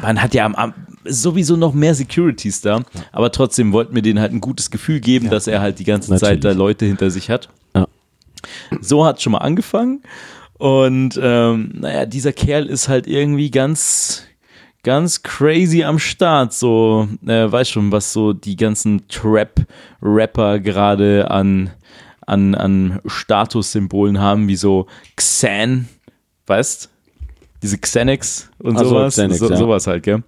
man hat ja am, am, sowieso noch mehr Securities da. Aber trotzdem wollten wir denen halt ein gutes Gefühl geben, dass er halt die ganze Zeit da Natürlich. Leute hinter sich hat. Ja. So hat schon mal angefangen. Und ähm, naja, dieser Kerl ist halt irgendwie ganz, ganz crazy am Start. So, äh, weiß schon, was so die ganzen Trap-Rapper gerade an, an, an Statussymbolen haben, wie so Xan, weißt? Diese Xanax und Ach so, sowas. Xanax, so, ja. Sowas halt, gell?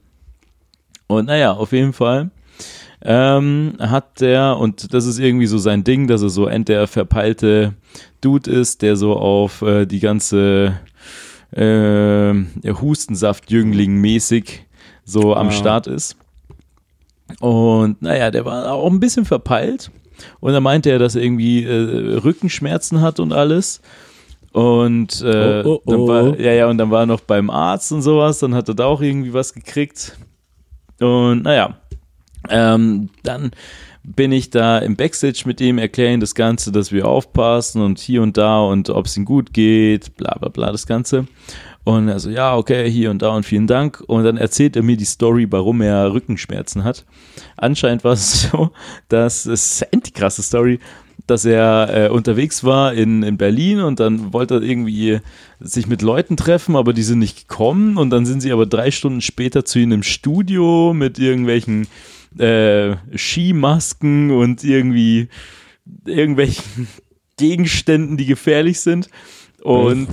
Und naja, auf jeden Fall ähm, hat der, und das ist irgendwie so sein Ding, dass er so end der verpeilte Dude ist, der so auf äh, die ganze äh, Hustensaft-Jüngling mäßig so am Ah. Start ist. Und naja, der war auch ein bisschen verpeilt. Und dann meinte er, dass er irgendwie äh, Rückenschmerzen hat und alles. Und äh, Oh, oh, dann oh. war, ja, ja, und dann war er noch beim Arzt und sowas, dann hat er da auch irgendwie was gekriegt. Und naja, ähm, dann bin ich da im Backstage mit ihm, erkläre ihm das Ganze, dass wir aufpassen und hier und da und ob es ihm gut geht, bla bla bla, das Ganze. Und er so, ja, okay, hier und da und vielen Dank. Und dann erzählt er mir die Story, warum er Rückenschmerzen hat. Anscheinend war es <laughs> so, dass, es ist eine krasse Story, dass er äh, unterwegs war in, in Berlin und dann wollte er irgendwie sich mit Leuten treffen, aber die sind nicht gekommen und dann sind sie aber drei Stunden später zu ihm im Studio mit irgendwelchen äh, Skimasken und irgendwie irgendwelchen <laughs> Gegenständen, die gefährlich sind. Und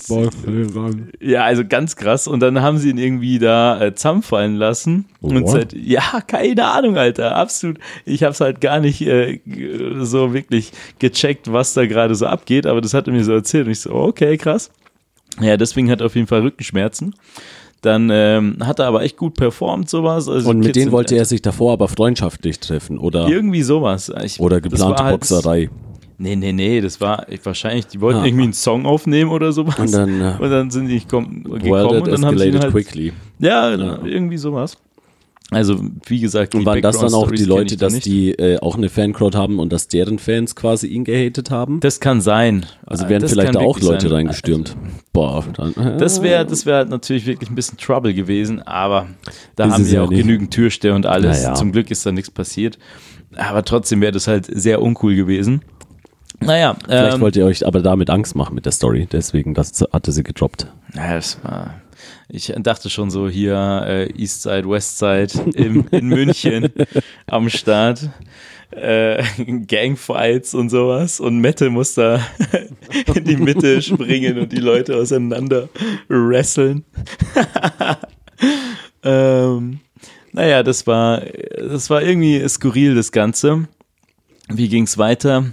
ja, also ganz krass. Und dann haben sie ihn irgendwie da äh, zusammenfallen lassen. Und What? seit, ja, keine Ahnung, Alter, absolut. Ich habe es halt gar nicht äh, so wirklich gecheckt, was da gerade so abgeht, aber das hat er mir so erzählt. Und ich so, okay, krass. Ja, deswegen hat er auf jeden Fall Rückenschmerzen. Dann ähm, hat er aber echt gut performt, sowas. Also Und mit Kids denen wollte er sich davor aber freundschaftlich treffen oder, irgendwie sowas. Ich, oder geplante halt- Boxerei. Nee, nee, nee, das war ich, wahrscheinlich, die wollten Ah. irgendwie einen Song aufnehmen oder sowas. Und dann, äh, und dann sind die gekommen und dann haben sie halt, quickly. Ja, Ja. irgendwie sowas. Also, wie gesagt, Und waren das dann auch die Leute, da dass nicht. die äh, auch eine Fancrowd haben und dass deren Fans quasi ihn gehatet haben? Das kann sein. Also wären Das vielleicht da auch Leute sein. reingestürmt. Boah, dann, äh, Das wäre das wär halt natürlich wirklich ein bisschen Trouble gewesen, aber da Ist haben wir ja auch nicht. genügend Türsteher und alles. Naja. Zum Glück ist da nichts passiert. Aber trotzdem wäre das halt sehr uncool gewesen. Naja, Vielleicht ähm, wollt ihr euch aber damit Angst machen mit der Story. Deswegen, das hatte sie gedroppt. Ja, das war. Ich dachte schon so hier äh, Eastside, Westside im, in <laughs> München am Start. Äh, Gangfights und sowas. Und Mette muss <laughs> da in die Mitte springen und die Leute auseinander wresteln. <laughs> ähm, naja, das war, das war irgendwie skurril, das Ganze. Wie ging's weiter?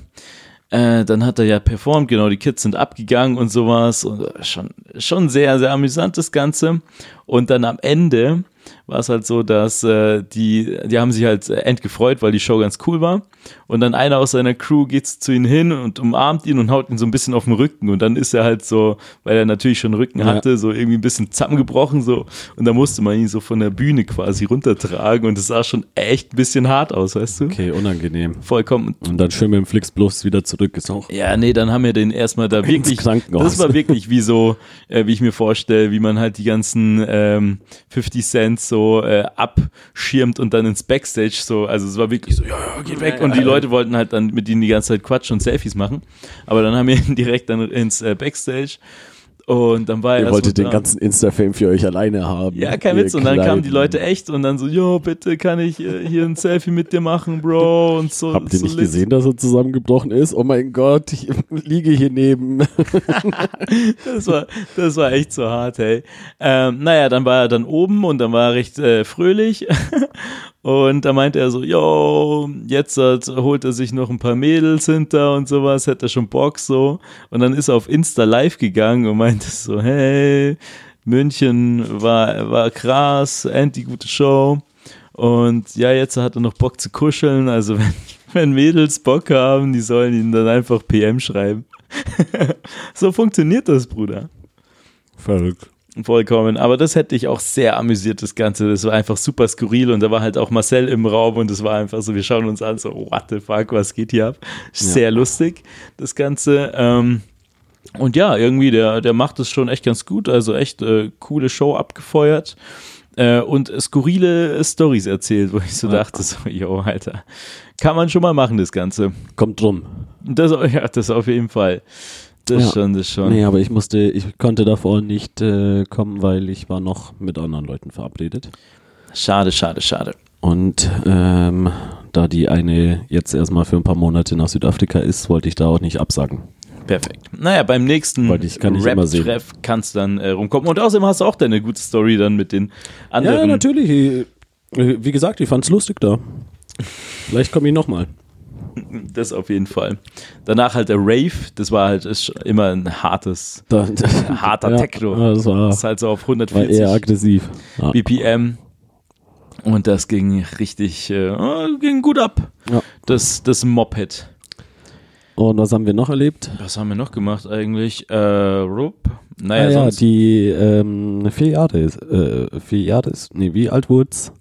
Äh, dann hat er ja performt, genau, die Kids sind abgegangen und sowas. Und schon, schon sehr, sehr amüsant das Ganze. Und dann am Ende war es halt so, dass äh, die, die haben sich halt endgefreut, weil die Show ganz cool war. Und dann einer aus seiner Crew geht zu ihm hin und umarmt ihn und haut ihn so ein bisschen auf den Rücken. Und dann ist er halt so, weil er natürlich schon Rücken Ja. hatte, so irgendwie ein bisschen zusammengebrochen so. Und da musste man ihn so von der Bühne quasi runtertragen. Und es sah schon echt ein bisschen hart aus, weißt du? Okay, unangenehm. Vollkommen. Und dann schön mit dem Flixbus wieder zurück. Ist auch Ja, nee, dann haben wir den erstmal da wirklich. Das war wirklich wie so, äh, wie ich mir vorstelle, wie man halt die ganzen ähm, 50 Cent so äh, abschirmt und dann ins Backstage so. Also es war wirklich so, ja, ja, geh weg. Und die Leute wollten halt dann mit ihnen die ganze Zeit quatschen und Selfies machen. Aber dann haben wir ihn <laughs> direkt dann ins äh, Backstage. Und dann war er Ihr wolltet den da. ganzen Insta-Fame für euch alleine haben. Ja, kein Witz. Und dann kamen die Kleinen. Leute echt und dann so, jo, bitte kann ich äh, hier ein Selfie mit dir machen, Bro. Und so. Habt ihr so nicht lit. gesehen, dass er zusammengebrochen ist? Oh mein Gott, ich <laughs> liege hier neben. <laughs> Das war, das war echt so hart, hey. Ähm, naja, dann war er dann oben und dann war er recht äh, fröhlich. <laughs> Und da meinte er so, yo, jetzt hat, holt er sich noch ein paar Mädels hinter und sowas, hätte er schon Bock so. Und dann ist er auf Insta live gegangen und meinte so, hey, München war, war krass, endlich gute Show. Und ja, jetzt hat er noch Bock zu kuscheln. Also <laughs> wenn, wenn Mädels Bock haben, die sollen ihn dann einfach PM schreiben. <laughs> so funktioniert das, Bruder. Verrückt. Vollkommen. Aber das hätte ich auch sehr amüsiert, das Ganze. Das war einfach super skurril und da war halt auch Marcel im Raum und es war einfach so, wir schauen uns an, so, what the fuck, was geht hier ab? Sehr lustig, das Ganze. Ähm, und ja, irgendwie, der, der macht es schon echt ganz gut. Also echt äh, coole Show abgefeuert. Äh, und skurrile Stories erzählt, wo ich so dachte, so, yo, Alter, kann man schon mal machen, das Ganze. Kommt drum. Das, ja, das auf jeden Fall. Das Ja. schon, das schon. Nee, aber ich musste, ich konnte davor nicht äh, kommen, weil ich war noch mit anderen Leuten verabredet. Schade, schade, schade. Und ähm, da die eine jetzt erstmal für ein paar Monate nach Südafrika ist, wollte ich da auch nicht absagen. Perfekt. Naja, beim nächsten kann. Rap-Treff kannst du dann äh, rumkommen. Und außerdem hast du auch deine gute Story dann mit den anderen. Ja, natürlich. Äh, Wie gesagt, ich fand's lustig da. Vielleicht komme ich nochmal. Das auf jeden Fall. Danach halt der Rave, das war halt ist immer ein hartes, Da, <laughs> harter ja, Techno. Das war, Das ist halt so auf war 140 eher aggressiv. Ja. BPM. Und das ging richtig, äh, oh, ging gut ab. Ja. Das, das Moped. Und was haben wir noch erlebt? Was haben wir noch gemacht eigentlich? Äh, Rup? Naja, ah, ja, die ähm, vier Jahre ist, äh, vier Jahre ist, nee, wie alt wurd's?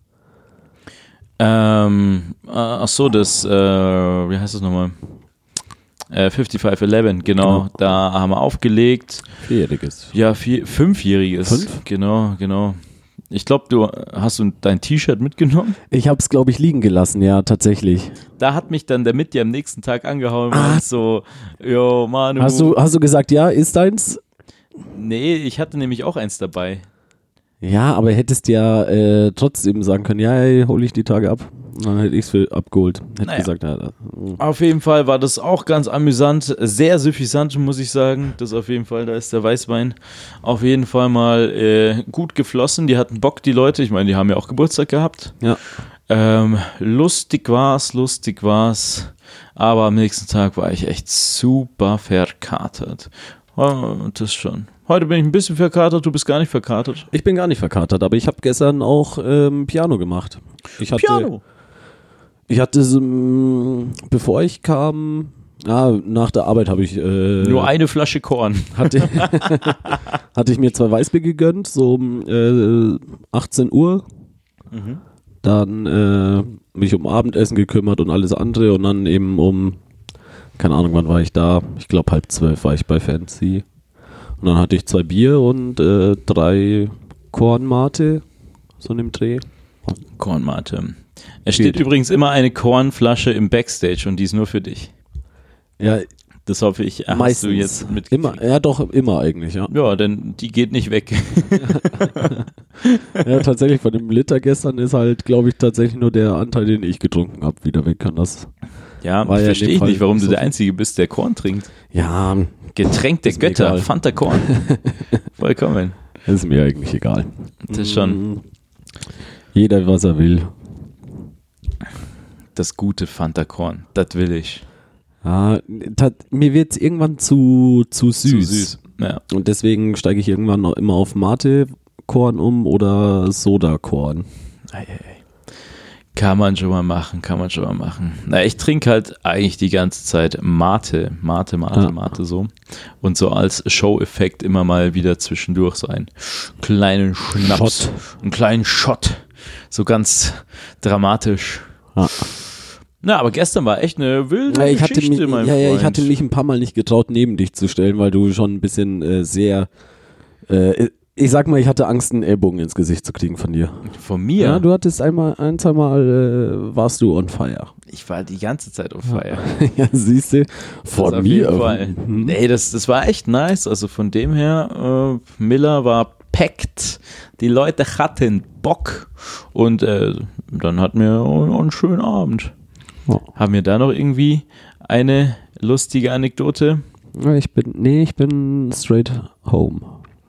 Ähm, äh, ach so, das, äh, wie heißt das nochmal? Äh, 5511, genau. Genau. Da haben wir aufgelegt. Vierjähriges. Ja, vier, fünfjähriges. Fünf? Genau, genau. Ich glaube, du hast du dein T-Shirt mitgenommen. Ich hab's, glaube ich, liegen gelassen, ja, tatsächlich. Da hat mich dann der Mitti am nächsten Tag angehauen Ah. und so, yo, Manu. Hast du, hast du gesagt, ja, ist deins? Nee, ich hatte nämlich auch eins dabei. Ja, aber hättest ja äh, trotzdem sagen können, ja, hey, hol ich die Tage ab. Und dann hätte ich's für abgeholt. Hätte Naja. gesagt, ja, da- Auf jeden Fall war das auch ganz amüsant, sehr suffisant, muss ich sagen. Das auf jeden Fall, da ist der Weißwein auf jeden Fall mal äh, gut geflossen. Die hatten Bock, die Leute. Ich meine, die haben ja auch Geburtstag gehabt. ja. Ähm, lustig war's, lustig war's. Aber am nächsten Tag war ich echt super verkatert. Oh, das schon. Heute bin ich ein bisschen verkatert, du bist gar nicht verkatert. Ich bin gar nicht verkatert, aber ich habe gestern auch ähm, Piano gemacht. Ich hatte, Piano. Ich hatte, mm, bevor ich kam, ja, nach der Arbeit habe ich, äh, Nur eine Flasche Korn. hatte, <laughs> hatte ich mir zwei Weißbier gegönnt, so um äh, 18 Uhr. Mhm. Dann äh, mich um Abendessen gekümmert und alles andere und dann eben um, keine Ahnung, wann war ich da? Ich glaube halb zwölf war ich bei Fancy. Und dann hatte ich zwei Bier und äh, drei Kornmate, so in dem Dreh. Kornmate. Es steht übrigens immer eine Kornflasche im Backstage und die ist nur für dich. Ja, Das hoffe ich, hast meistens. du jetzt mit. Immer, ja doch, immer eigentlich, ja. Ja, denn die geht nicht weg. <laughs> ja, tatsächlich, von dem Liter gestern ist halt, glaube ich, tatsächlich nur der Anteil, den ich getrunken habe, wieder weg kann das. Ja, ja verstehe dem ich Fall nicht, warum du so der. Einzige bist, der Korn trinkt. Ja, Getränk der Götter, egal. Fanta Korn. <laughs> Vollkommen. ist mir eigentlich egal. Das ist schon Mhm. Jeder, was er will. das gute Fanta Korn. Das will ich. Ja, tat, mir wird es irgendwann zu, zu süß. Zu süß. Ja. Und deswegen steige ich irgendwann noch immer auf Mate-Korn um oder Soda-Korn. Ei, ei, ei. Kann man schon mal machen, kann man schon mal machen. Na, ich trinke halt eigentlich die ganze Zeit Mate, Mate, Mate, Ja. Mate so. Und so als Show-Effekt immer mal wieder zwischendurch so einen kleinen Schnaps, Shot. einen kleinen Shot. So ganz dramatisch. Ja. Na, aber gestern war echt eine wilde Ja, ich hatte Geschichte, mich, mein ja, ja, ich Freund. hatte mich ein paar Mal nicht getraut, neben dich zu stellen, weil du schon ein bisschen äh, sehr, äh, ich sag mal, ich hatte Angst, einen Ellbogen ins Gesicht zu kriegen von dir. Von mir? Ja, du hattest einmal, ein, zwei Mal äh, warst du on fire. ich war die ganze Zeit auf <laughs> Feier. ja, siehst du, von auf mir. jeden Fall. Mhm. Nee, das, das war echt nice. Also von dem her, äh, Miller war packt. Die Leute hatten Bock. Und äh, dann hatten wir einen schönen Abend. Ja. Haben wir da noch irgendwie eine lustige Anekdote? Ich bin, nee, ich bin straight home.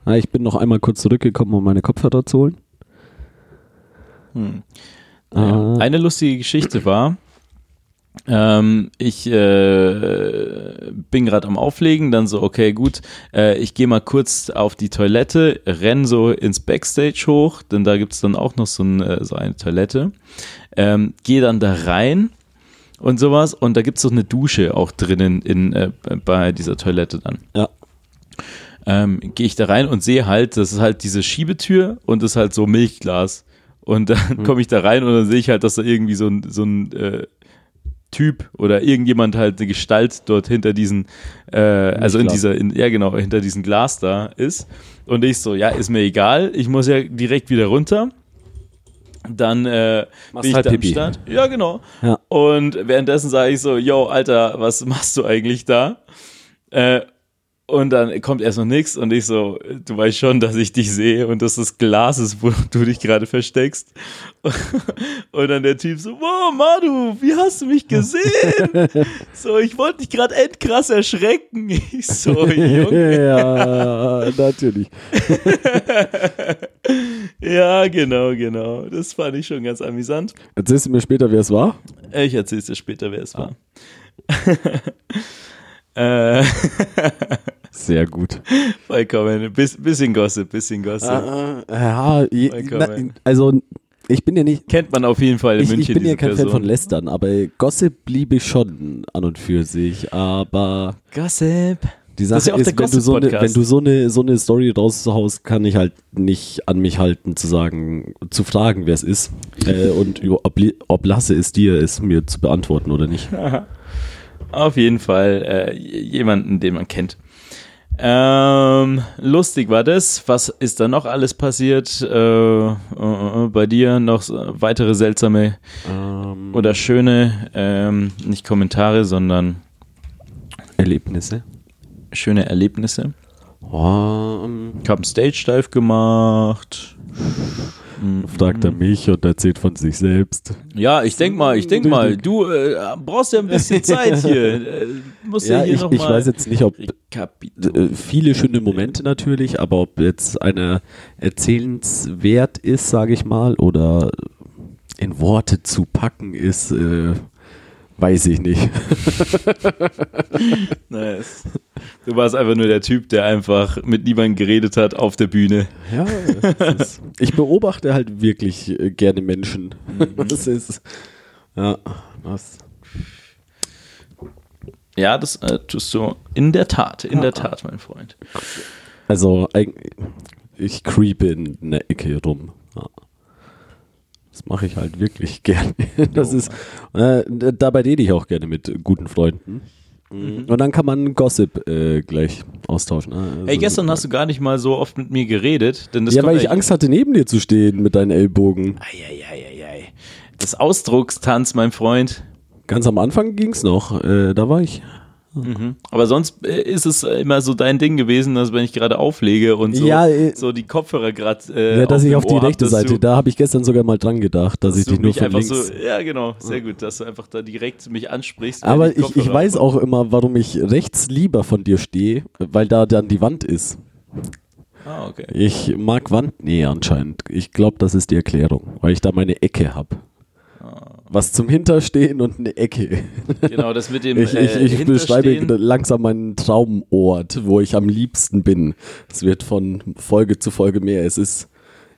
Ja, ich bin noch einmal kurz zurückgekommen, um meine Kopfhörer zu holen. Hm. Ja. Ah. Eine lustige Geschichte war, ähm, ich äh, bin gerade am Auflegen, dann so, okay, gut, äh, ich gehe mal kurz auf die Toilette, renn so ins Backstage hoch, denn da gibt es dann auch noch so, ein, äh, so eine Toilette, ähm, gehe dann da rein und sowas und da gibt es so eine Dusche auch drinnen in, äh, bei dieser Toilette dann. Ja. Ähm, gehe ich da rein und sehe halt, das ist halt diese Schiebetür und das ist halt so Milchglas. Und dann <laughs> komme ich da rein und dann sehe ich halt, dass da irgendwie so ein, so ein äh, Typ oder irgendjemand halt eine Gestalt dort hinter diesen, äh, also in dieser, in, ja genau, hinter diesem Glas da ist. Und ich so, ja, ist mir egal, ich muss ja direkt wieder runter. Dann äh, Machst bin ich halt da am Pipi. Start. Ja, genau. Ja. Und währenddessen sage ich so, yo, Alter, was machst du eigentlich da? Äh, und dann kommt erst noch nichts und ich so, du weißt schon, dass ich dich sehe und dass das Glas ist, wo du dich gerade versteckst. <laughs> Und dann der Typ so, wow, Manu, wie hast du mich gesehen? <laughs> So, ich wollte dich gerade endkrass erschrecken. <laughs> Ich so, Junge. ja, natürlich. Ja, genau, genau. Das fand ich schon ganz amüsant. Erzählst du mir später, wer es war? Ich erzähl's dir später, wer es war. äh, Sehr gut. vollkommen. Biss, bisschen Gossip, bisschen Gossip. Ah, ja, je, Vollkommen. na, also ich bin ja nicht, Kennt man auf jeden Fall in ich, München. ich bin ja kein Fan Person. von Lästern, aber Gossip liebe ich schon an und für sich, aber Gossip. die Das ist Sache ja auch ist, wenn du so eine, wenn du so eine, so eine Story raushaust, kann ich halt nicht an mich halten, zu sagen, zu fragen, wer es ist äh, und ob, ob Lasse es dir ist, mir zu beantworten oder nicht. <laughs> Auf jeden Fall äh, jemanden, den man kennt. Ähm, lustig war das. Was ist da noch alles passiert? Äh, äh, äh, bei dir noch weitere seltsame Ähm, oder schöne, ähm, nicht Kommentare, sondern Erlebnisse. schöne Erlebnisse. Oh, ähm, Ich habe einen Stage Dive gemacht. Fragt er mich und erzählt von sich selbst. Ja, ich denk mal, ich denk mal, du äh, brauchst ja ein bisschen Zeit hier. Äh, musst ja, Ja, hier ich, noch ich mal weiß jetzt nicht, ob äh, viele schöne Momente natürlich, aber ob jetzt einer erzählenswert ist, sage ich mal, oder in Worte zu packen ist, äh, weiß ich nicht. <laughs> Nice. Du warst einfach nur der Typ, der einfach mit niemandem geredet hat auf der Bühne. Ja, ist, ich beobachte halt wirklich äh, gerne Menschen. <laughs> Das ist, ja, was. Ja, das äh, tust du in der Tat, in der Tat, mein Freund. Also, ich creepe in einer Ecke rum. Ja. Das mache ich halt wirklich <laughs> gerne. Das ist, äh, dabei rede ich auch gerne mit guten Freunden. Mhm. Und dann kann man Gossip äh, gleich austauschen. ne? Also, Ey, gestern hast du gar nicht mal so oft mit mir geredet, denn das ja, weil ich eigentlich- Angst hatte, neben dir zu stehen mit deinen Ellbogen. Eieieiei. Das Ausdruckstanz, mein Freund. Ganz am Anfang ging es noch. Äh, da war ich. Mhm. Aber sonst äh, ist es immer so dein Ding gewesen, dass wenn ich gerade auflege und so, Ja, äh, so die Kopfhörer gerade äh, Ja, dass ich auf die Ohr hab, rechte dass Seite, du, da habe ich gestern sogar mal dran gedacht, dass, dass ich dich nur von links. so, ja genau, sehr gut, dass du einfach da direkt mich ansprichst. Aber die ich, ich weiß auch immer, warum ich rechts lieber von dir stehe, weil da dann die Wand ist. Ah, okay. Ich mag Wandnähe anscheinend. Ich glaube, das ist die Erklärung, weil ich da meine Ecke habe. Was zum Hinterstehen und eine Ecke. Genau, das mit dem <laughs> Ich, ich, äh, ich beschreibe langsam meinen Traumort, wo ich am liebsten bin. Es wird von Folge zu Folge mehr. Es ist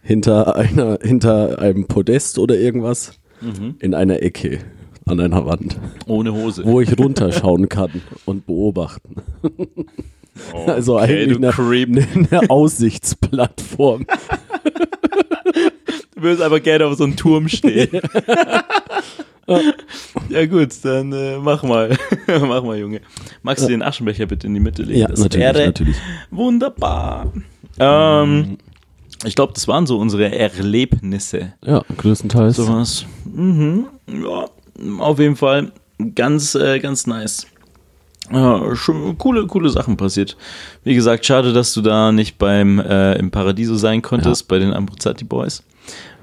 hinter einer, hinter einem Podest oder irgendwas Mhm. in einer Ecke an einer Wand, ohne Hose. wo ich runterschauen kann und beobachten. Oh, Also okay, eigentlich eine, eine, eine Aussichtsplattform. <laughs> Du würdest aber gerne auf so einem Turm stehen. <laughs> ja gut, dann äh, mach mal. <laughs> mach mal, Junge. Magst du den Aschenbecher bitte in die Mitte legen? Ja, das natürlich, wäre natürlich. wunderbar. Ähm, ich glaube, das waren so unsere Erlebnisse. Ja, größtenteils. Sowas. Mhm. Ja, auf jeden Fall ganz, äh, ganz nice. Ja, schon coole, coole Sachen passiert. Wie gesagt, schade, dass du da nicht beim äh, im Paradiso sein konntest, bei den Ambruzzati Boys.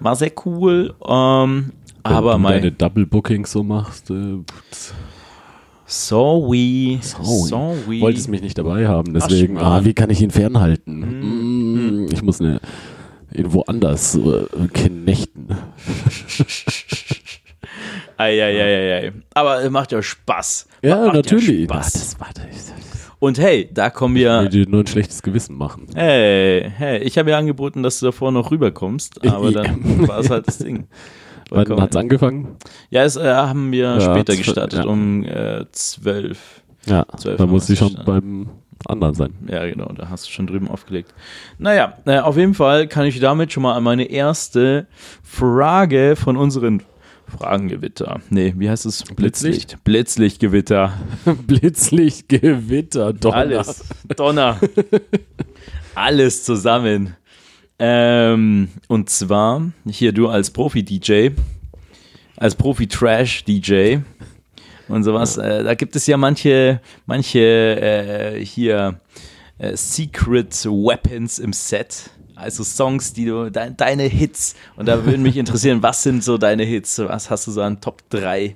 War sehr cool. Ähm, Wenn aber du deine Double Bookings so machst, äh, sorry, sorry. sorry. wolltest mich nicht dabei haben, deswegen, Ach, ah, wie kann ich ihn fernhalten? Mm, Ich muss eine irgendwo anders äh, knechten. Eieieiei. Aber es macht ja Spaß. Ja, macht natürlich. Ja Spaß. das war das. Und hey, da kommen Ich wir. will dir nur ein schlechtes Gewissen machen. Hey, hey, ich habe ja angeboten, dass du davor noch rüberkommst, aber dann war es halt das Ding. <laughs> Wann hat es angefangen? Ja, es äh, haben wir Ja, später gestartet, ja. um äh, zwölf. Ja, Zwölf da muss ich schon beim anderen sein. Ja, genau, da hast du schon drüben aufgelegt. Naja, äh, auf jeden Fall kann ich damit schon mal an meine erste Frage von unseren Fragengewitter. Nee, wie heißt es? Blitzlicht? Blitzlichtgewitter. <laughs> Blitzlicht, Gewitter, Donner. Alles. Donner. <laughs> Alles zusammen. Ähm, und zwar, hier du als Profi-DJ, als Profi-Trash-DJ und sowas, äh, da gibt es ja manche, manche äh, hier äh, Secret Weapons im Set. Also Songs, die du, de deine Hits. Und da würden mich interessieren, was sind so deine Hits? Was hast du so an Top 3?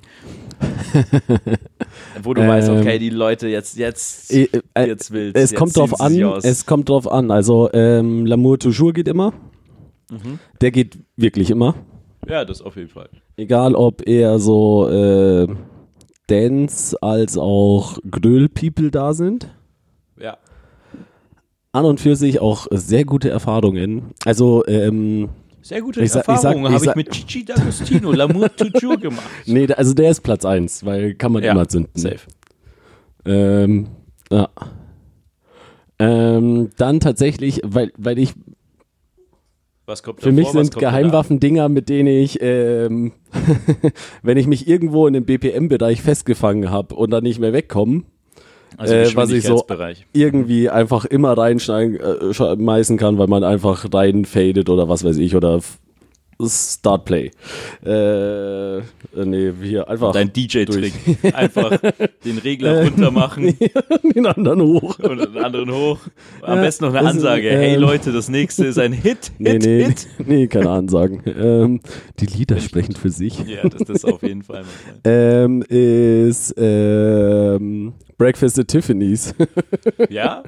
<laughs> Wo du weißt, Ähm, okay, die Leute jetzt, jetzt, Äh, äh, jetzt willst Es jetzt kommt drauf an, es kommt drauf an. Also ähm, L'amour toujours geht immer. Mhm. Der geht wirklich immer. Ja, das auf jeden Fall. Egal ob eher so äh, Dance als auch Gröl-People da sind. Ja. An und für sich auch sehr gute Erfahrungen. Also ähm, Sehr gute Ich Erfahrungen habe ich mit Gigi D'Agostino, L'amour toujours <laughs> gemacht. Nee, also der ist Platz 1, weil kann man immer zünden. safe. Ähm, ja. Ähm, dann tatsächlich, weil, weil ich, Was kommt für mich was sind kommt danach? Geheimwaffen-Dinger, mit denen ich, ähm, <laughs> wenn ich mich irgendwo in dem BPM-Bereich festgefangen habe und dann nicht mehr wegkomme, Also äh, was ich so- irgendwie einfach immer reinschmeißen kann, weil man einfach reinfadet oder was weiß ich oder Start Play. Äh, äh, nee, hier einfach Dein DJ-Trick. Einfach <laughs> den Regler runter machen <laughs> den anderen hoch. und den anderen hoch. Am Ja, besten noch eine das ist, Ansage. Hey ähm, Leute, das nächste ist ein Hit, <laughs> Nee, Hit, nee, Hit. nee, keine Ansagen. Ähm, die Lieder sprechen für sich. Ja, das, das auf jeden Fall. Ähm, ist ähm, Breakfast at Tiffany's. <laughs> Ja,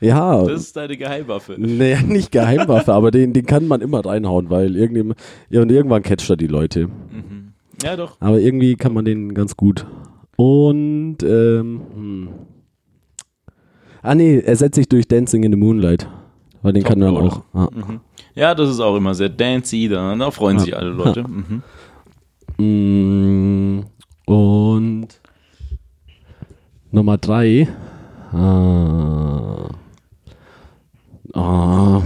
ja, das ist deine Geheimwaffe. naja, <laughs> nicht Geheimwaffe, aber den, den kann man immer reinhauen, weil irgendjemand, ja, und irgendwann catcht er die Leute. Ja, doch. Aber irgendwie kann man den ganz gut. Und, ähm, hm. ah nee, ersetzt sich durch Dancing in the Moonlight. Weil den kann man auch. Mhm. Ja, das ist auch immer sehr dancey. Da, da freuen sich alle Leute. Mhm. Mm, Und Nummer drei. Ah. Ah.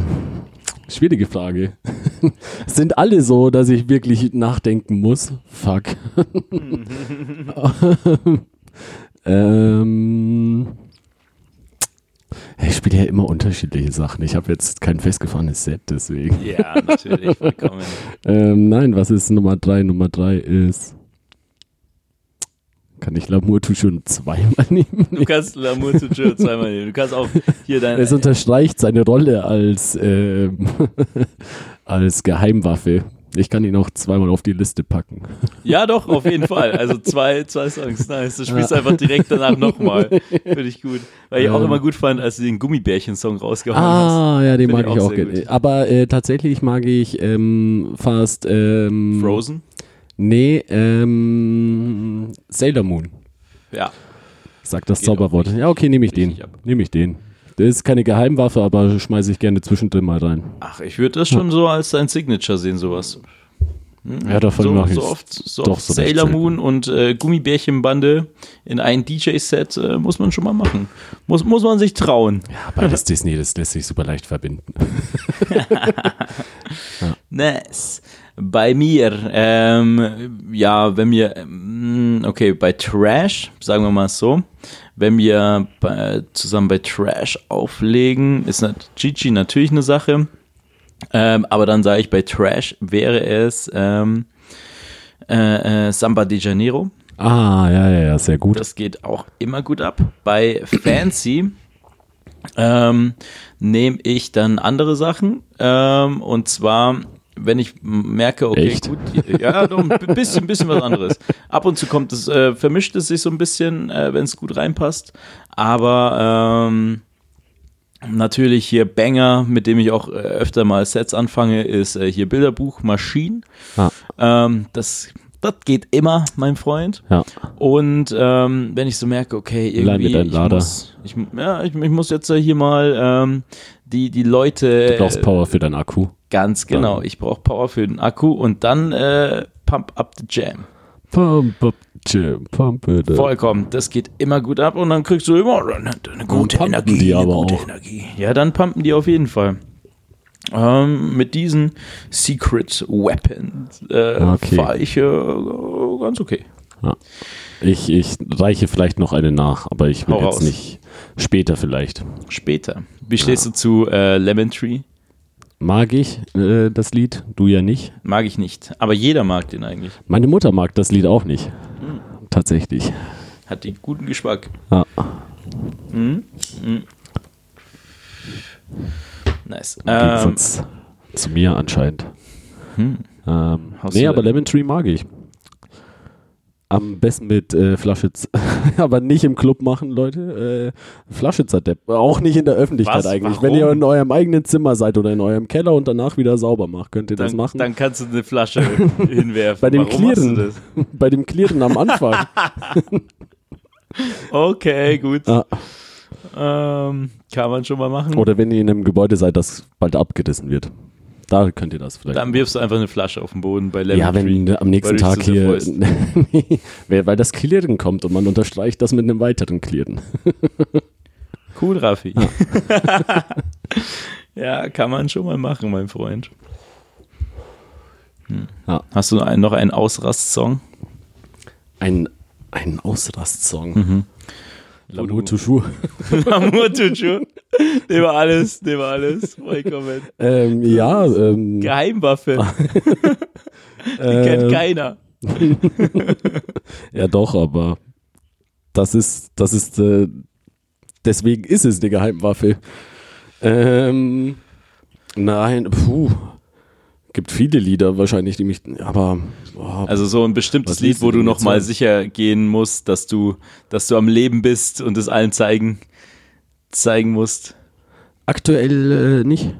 Schwierige Frage. <laughs> Sind alle so, dass ich wirklich nachdenken muss? Fuck. <laughs> ähm, ich spiele ja immer unterschiedliche Sachen. Ich habe jetzt kein festgefahrenes Set, deswegen. Ja, natürlich, vollkommen. <laughs> Ähm, nein, was ist Nummer drei? Nummer drei ist. Kann ich Lamour tu schon zweimal <laughs> nehmen? Du kannst L'amour toujours zweimal nehmen. Du kannst auch hier dein. Es unterstreicht seine Rolle als, ähm, <laughs> als Geheimwaffe. Ich kann ihn auch zweimal auf die Liste packen. Ja, doch, auf jeden Fall. Also zwei, zwei Songs, nice. Du spielst einfach direkt danach nochmal. Finde ich gut. Weil ich auch Ähm. immer gut fand, als du den Gummibärchen-Song rausgehauen Ah, ja, den Finde mag ich auch auch. gerne. Aber äh, tatsächlich mag ich ähm, fast. Ähm, hast. Frozen? Nee, ähm, Sailor Moon. Ja. Sagt das Geht Zauberwort. Ja, okay, nehme ich den. Nehme ich den. Der ist keine Geheimwaffe, aber schmeiße ich gerne zwischendrin mal rein. Ach, ich würde das schon so als dein Signature sehen, sowas. Hm? Ja, davon so, mach ich so oft, so doch oft so Sailor. Moon und äh, Gummibärchenbande in ein DJ-Set äh, muss man schon mal machen. Muss, muss man sich trauen. Ja, beides Disney, das lässt sich super leicht verbinden. <laughs> <laughs> Nice. Bei mir, ähm, ja, wenn wir, ähm, okay, bei Trash, sagen wir mal so, wenn wir bei, zusammen bei Trash auflegen, ist Gigi natürlich eine Sache, ähm, aber dann sage ich, bei Trash wäre es ähm, äh, äh, Samba de Janeiro. Ah, ja, ja, ja, sehr gut. Das geht auch immer gut ab. Bei Fancy ähm, nehme ich dann andere Sachen. Ähm, und zwar, wenn ich merke, okay, Echt? gut, ja, doch ein bi- bisschen, bisschen was anderes. Ab und zu kommt es, äh, vermischt es sich so ein bisschen, äh, wenn es gut reinpasst. Aber ähm, natürlich hier Banger, mit dem ich auch äh, öfter mal Sets anfange, ist äh, hier Bilderbuch Maschinen. Ah, Ähm, das, das geht immer, mein Freund. ja. Und ähm, wenn ich so merke, okay, irgendwie, ich muss, ich, ja, ich, ich muss jetzt hier mal ähm, die, die Leute, Du brauchst Power für deinen Akku. ganz genau, ich brauche Power für den Akku und dann äh, Pump Up the Jam. Pump up, Jam, pump it up. Vollkommen, das geht immer gut ab und dann kriegst du immer eine, eine gute Energie, die aber gute auch. Energie. Ja, dann pumpen die auf jeden Fall. Ähm, mit diesen Secret Weapons äh, Okay. fahre ich äh, ganz okay. Ich, ich reiche vielleicht noch eine nach, aber ich will Hau jetzt raus. nicht. Später vielleicht. Später. Wie stehst du zu äh, Lemon Tree? Mag ich äh, das Lied? Du ja nicht. Mag ich nicht. Aber jeder mag den eigentlich. Meine Mutter mag das Lied auch nicht. Tatsächlich. Hat den guten Geschmack. Ja. Mhm. Mhm. Nice. Im Ähm, Gegensatz zu mir anscheinend. hm. Ähm, nee, aber Lemon Tree mag ich. Am besten mit äh, Flasche, Z- <laughs> aber nicht im Club machen, Leute. Äh, Flasche zerdepp. Auch nicht in der Öffentlichkeit Was? eigentlich. Warum? Wenn ihr in eurem eigenen Zimmer seid oder in eurem Keller und danach wieder sauber macht, könnt ihr das dann, machen. dann kannst du eine Flasche <laughs> hinwerfen. Bei dem Warum machst du Clearen. <laughs> Bei dem Clearen am Anfang. das? Okay, gut. Ah. Ähm, kann man schon mal machen. Oder wenn ihr in einem Gebäude seid, das bald abgerissen wird. Da könnt ihr das vielleicht. Dann wirfst du einfach eine Flasche auf den Boden bei Level ja, 3. wenn am nächsten Tag hier. <laughs> weil das Klirren kommt und man unterstreicht das mit einem weiteren Klirren. <laughs> Cool, Raffi. <laughs> ja, kann man schon mal machen, mein Freund. Hm. Ja. Hast du einen, noch einen Ausrast-Song? Ein, ein Ausrast-Song. Mhm. L'amour toujours. Amour Tuchu. Der war alles, der war alles. Vollkommen. Ähm, ja, ähm, Geheimwaffe. <laughs> Die kennt keiner. <laughs> ja doch, aber das ist, das ist, äh, deswegen ist es eine Geheimwaffe. Ähm, nein, puh, gibt viele Lieder wahrscheinlich, die mich, aber, boah, Also so ein bestimmtes Lied, wo du du denn noch jetzt mal an? sicher gehen musst, dass du, dass du am Leben bist und es allen zeigen, zeigen musst. aktuell äh, nicht,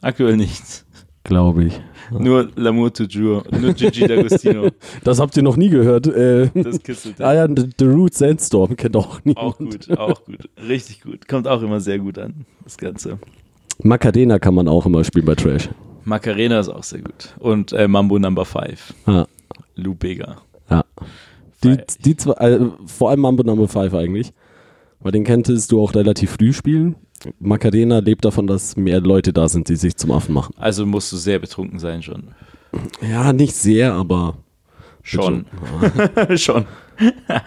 Aktuell nichts. glaube ich. Nur L'amour toujours. Nur Gigi D'Agostino. <laughs> Das habt ihr noch nie gehört. Äh, Das kitzelt. ah ja, The, The Root Sandstorm kennt auch niemand. Auch gut, auch gut. Richtig gut. Kommt auch immer sehr gut an, das Ganze. Macarena kann man auch immer spielen bei Trash. Macarena ist auch sehr gut. Und äh, Mambo Number 5. Ja, Lou Bega. ja. Die, die zwei, äh, vor allem Mambo Number 5 eigentlich. Weil den könntest du auch relativ früh spielen. Macarena lebt davon, dass mehr Leute da sind, die sich zum Affen machen. Also musst du sehr betrunken sein schon. Ja, nicht sehr, aber Schon. <laughs> Schon. <laughs>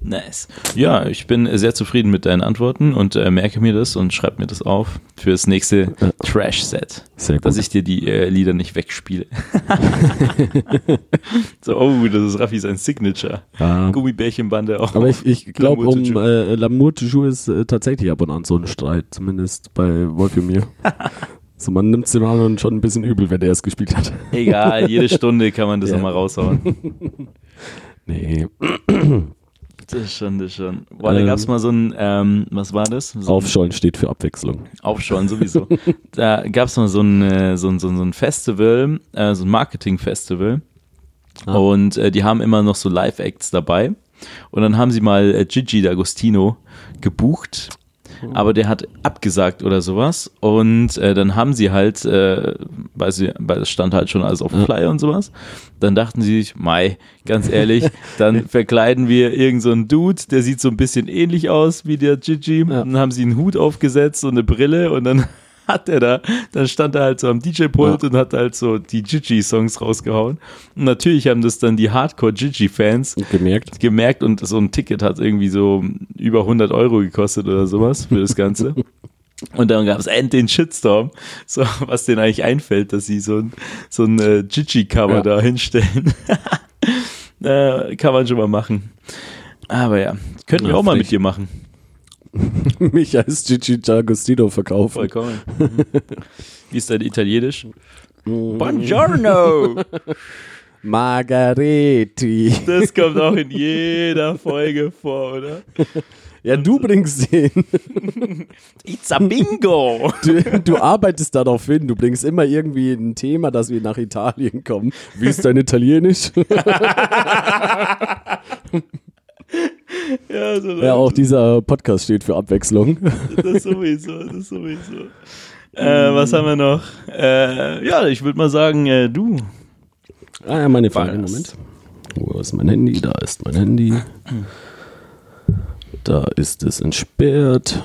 nice. Ja, ich bin sehr zufrieden mit deinen Antworten und äh, merke mir das und schreib mir das auf für das nächste. Trash-Set. Sehr gut. dass ich dir die äh, Lieder nicht wegspiele. <laughs> so, oh, das ist Raffi sein Signature. ja. Gummibärchenbande auch. Aber ich, ich glaube, L'amour um toujours. äh, L'amour toujours ist äh, tatsächlich ab und an so ein Streit, zumindest bei Wolfi und mir. <laughs> so, man nimmt es dem anderen schon ein bisschen übel, wenn er es gespielt hat. Egal, jede Stunde kann man das Ja. nochmal raushauen. <laughs> Nee, Das ist schon, das ist schon. Boah, da Ähm. gab es mal so ein, ähm, was war das? So Aufschollen steht für Abwechslung. Aufschauen sowieso. <laughs> da gab es mal so ein, äh, so ein, so ein, so ein Festival, äh, so ein Marketing-Festival. Ah. Und äh, die haben immer noch so Live-Acts dabei. Und dann haben sie mal äh, Gigi D'Agostino gebucht. Aber der hat abgesagt oder sowas. Und äh, dann haben sie halt, äh, weil, sie, weil es stand halt schon alles auf dem. Flyer und sowas. Dann dachten sie sich, Mai, ganz ehrlich, <laughs> dann verkleiden wir irgend so einen Dude, der sieht so ein bisschen ähnlich aus wie der Gigi. Ja. Dann haben sie einen Hut aufgesetzt und eine Brille und dann hat er da, dann stand er halt so am DJ-Pult Ja. und hat halt so die Gigi-Songs rausgehauen. Und natürlich haben das dann die Hardcore-Gigi-Fans Gemerkt? gemerkt und so ein Ticket hat irgendwie so über 100 Euro gekostet oder sowas für das Ganze. <laughs> Und dann gab es endlich den Shitstorm, so was denen eigentlich einfällt, dass sie so ein, so ein äh, Gigi-Cover Ja. da hinstellen. <laughs> äh, kann man schon mal machen. Aber ja, könnten wir auch mal mit dir machen. <laughs> Mich als Gigi D'Agostino verkaufen. Vollkommen. <laughs> Wie ist dein Italienisch? Mm. Buongiorno! <laughs> Margareti. Das kommt auch in jeder Folge vor, oder? Ja, du bringst den. It's a bingo! Du, du arbeitest darauf hin. Du bringst immer irgendwie ein Thema, dass wir nach Italien kommen. Wie ist dein Italienisch? <laughs> Ja, so ja, auch dieser Podcast steht für Abwechslung. <laughs> Das sowieso, das sowieso. Äh, was haben wir noch? Äh, ja, ich würde mal sagen, äh, du. Ah ja, meine Frage. Moment. Wo ist mein Handy? Da ist mein Handy. Da ist es entsperrt.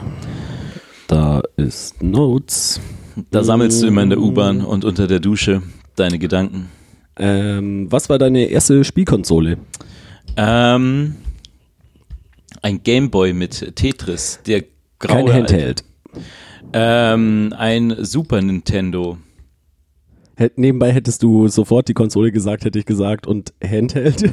Da ist Notes. Da sammelst du immer in der U-Bahn und unter der Dusche deine Gedanken. Ähm, was war deine erste Spielkonsole? Ähm, ein Gameboy mit Tetris, der graue. Kein Handheld. Ähm, ein Super Nintendo. Hätt, nebenbei hättest du sofort die Konsole gesagt, hätte ich gesagt, und Handheld. <laughs> äh,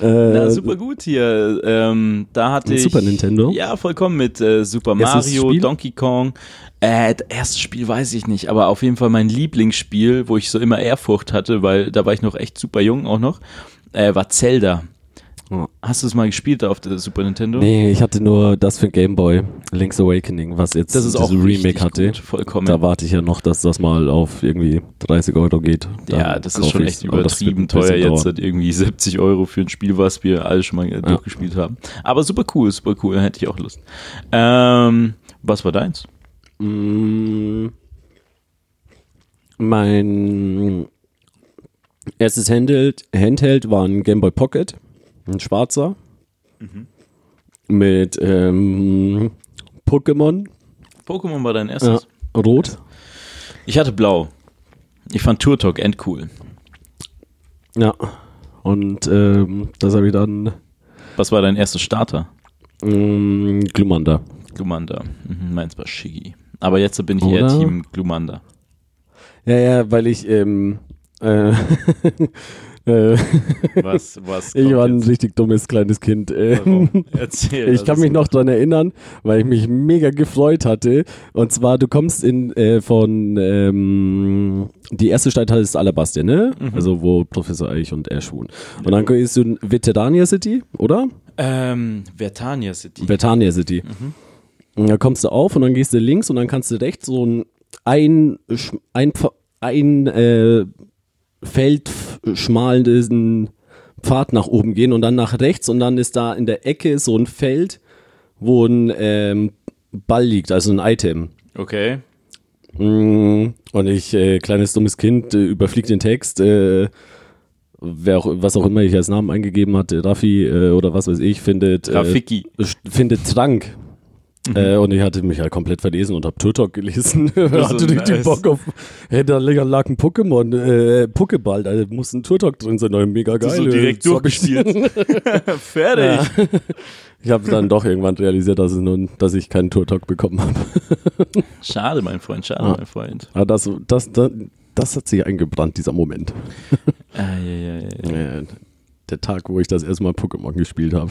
Na, super gut hier. Ähm, da hatte ich. Super Nintendo? Ja, vollkommen mit äh, Super Erstes Mario? Donkey Kong. Äh, das erste Spiel weiß ich nicht, aber auf jeden Fall mein Lieblingsspiel, wo ich so immer Ehrfurcht hatte, weil da war ich noch echt super jung auch noch, äh, war Zelda. Oh. Hast du es mal gespielt auf der Super Nintendo? Nee, ich hatte nur das für Game Boy, Link's Awakening, was jetzt Das ist auch Remake hatte. gut, vollkommen. Da warte ich ja noch, dass das mal auf irgendwie 30 Euro geht. Dann ja, das ist schon echt übertrieben teuer jetzt, hat irgendwie 70 Euro für ein Spiel, was wir alle schon mal äh, durchgespielt haben. Aber super cool, super cool, hätte ich auch Lust. Ähm, was war deins? Mm, mein erstes Handheld, Handheld war ein Game Boy Pocket, ein schwarzer. Mit ähm, Pokémon, Pokémon war dein erstes? ja, rot. Ich hatte blau. Ich fand Tour Talk endcool. Ja. Und ähm, das habe ich dann Was war dein erster Starter? ähm, Glumanda. Glumanda. Mhm, meins war Shiggy. Aber jetzt bin ich eher Oder? Team Glumanda. Ja, ja, weil ich ähm, äh, <laughs> äh, Was, was <laughs> ich war ein jetzt? richtig dummes kleines Kind. Äh, Warum? Erzähl. <laughs> Ich kann mich noch dran erinnern, weil ich mich mega gefreut hatte. Und zwar, du kommst in äh, von ähm, die erste Stadt heißt Alabaster, ne? Also wo Professor Eich und Ash wohnen. Und dann gehst du in Veterania City, oder? Ähm, Vertania City. Vertania City. Und da kommst du auf und dann gehst du links und dann kannst du rechts so ein ein, ein, ein äh, Feld f- schmalen Pfad nach oben gehen und dann nach rechts und dann ist da in der Ecke so ein Feld, wo ein ähm, Ball liegt, also ein Item. Okay. Mm, Und ich, äh, kleines dummes Kind, äh, überfliegt den Text, äh, wer auch, was auch immer ich als Namen eingegeben hatte, Raffi äh, oder was weiß ich, findet, äh, Rafiki. findet Trank. Äh, und ich hatte mich halt komplett verlesen und hab Turtok gelesen. <laughs> hatte richtig nice. Bock auf, hey, da lag ein Pokémon, äh, Pokéball, da muss ein Turtok drin sein, mega geil. so direkt durchgespielt. <laughs> Fertig. Ich habe dann doch irgendwann realisiert, dass, nun, dass ich keinen Turtok bekommen habe. <laughs> Schade, mein Freund, schade, Ah. mein Freund. Aber das, das, das, das hat sich eingebrannt, dieser Moment. Ah, ja, ja, ja. Der Tag, wo ich das erste Mal Pokémon gespielt habe.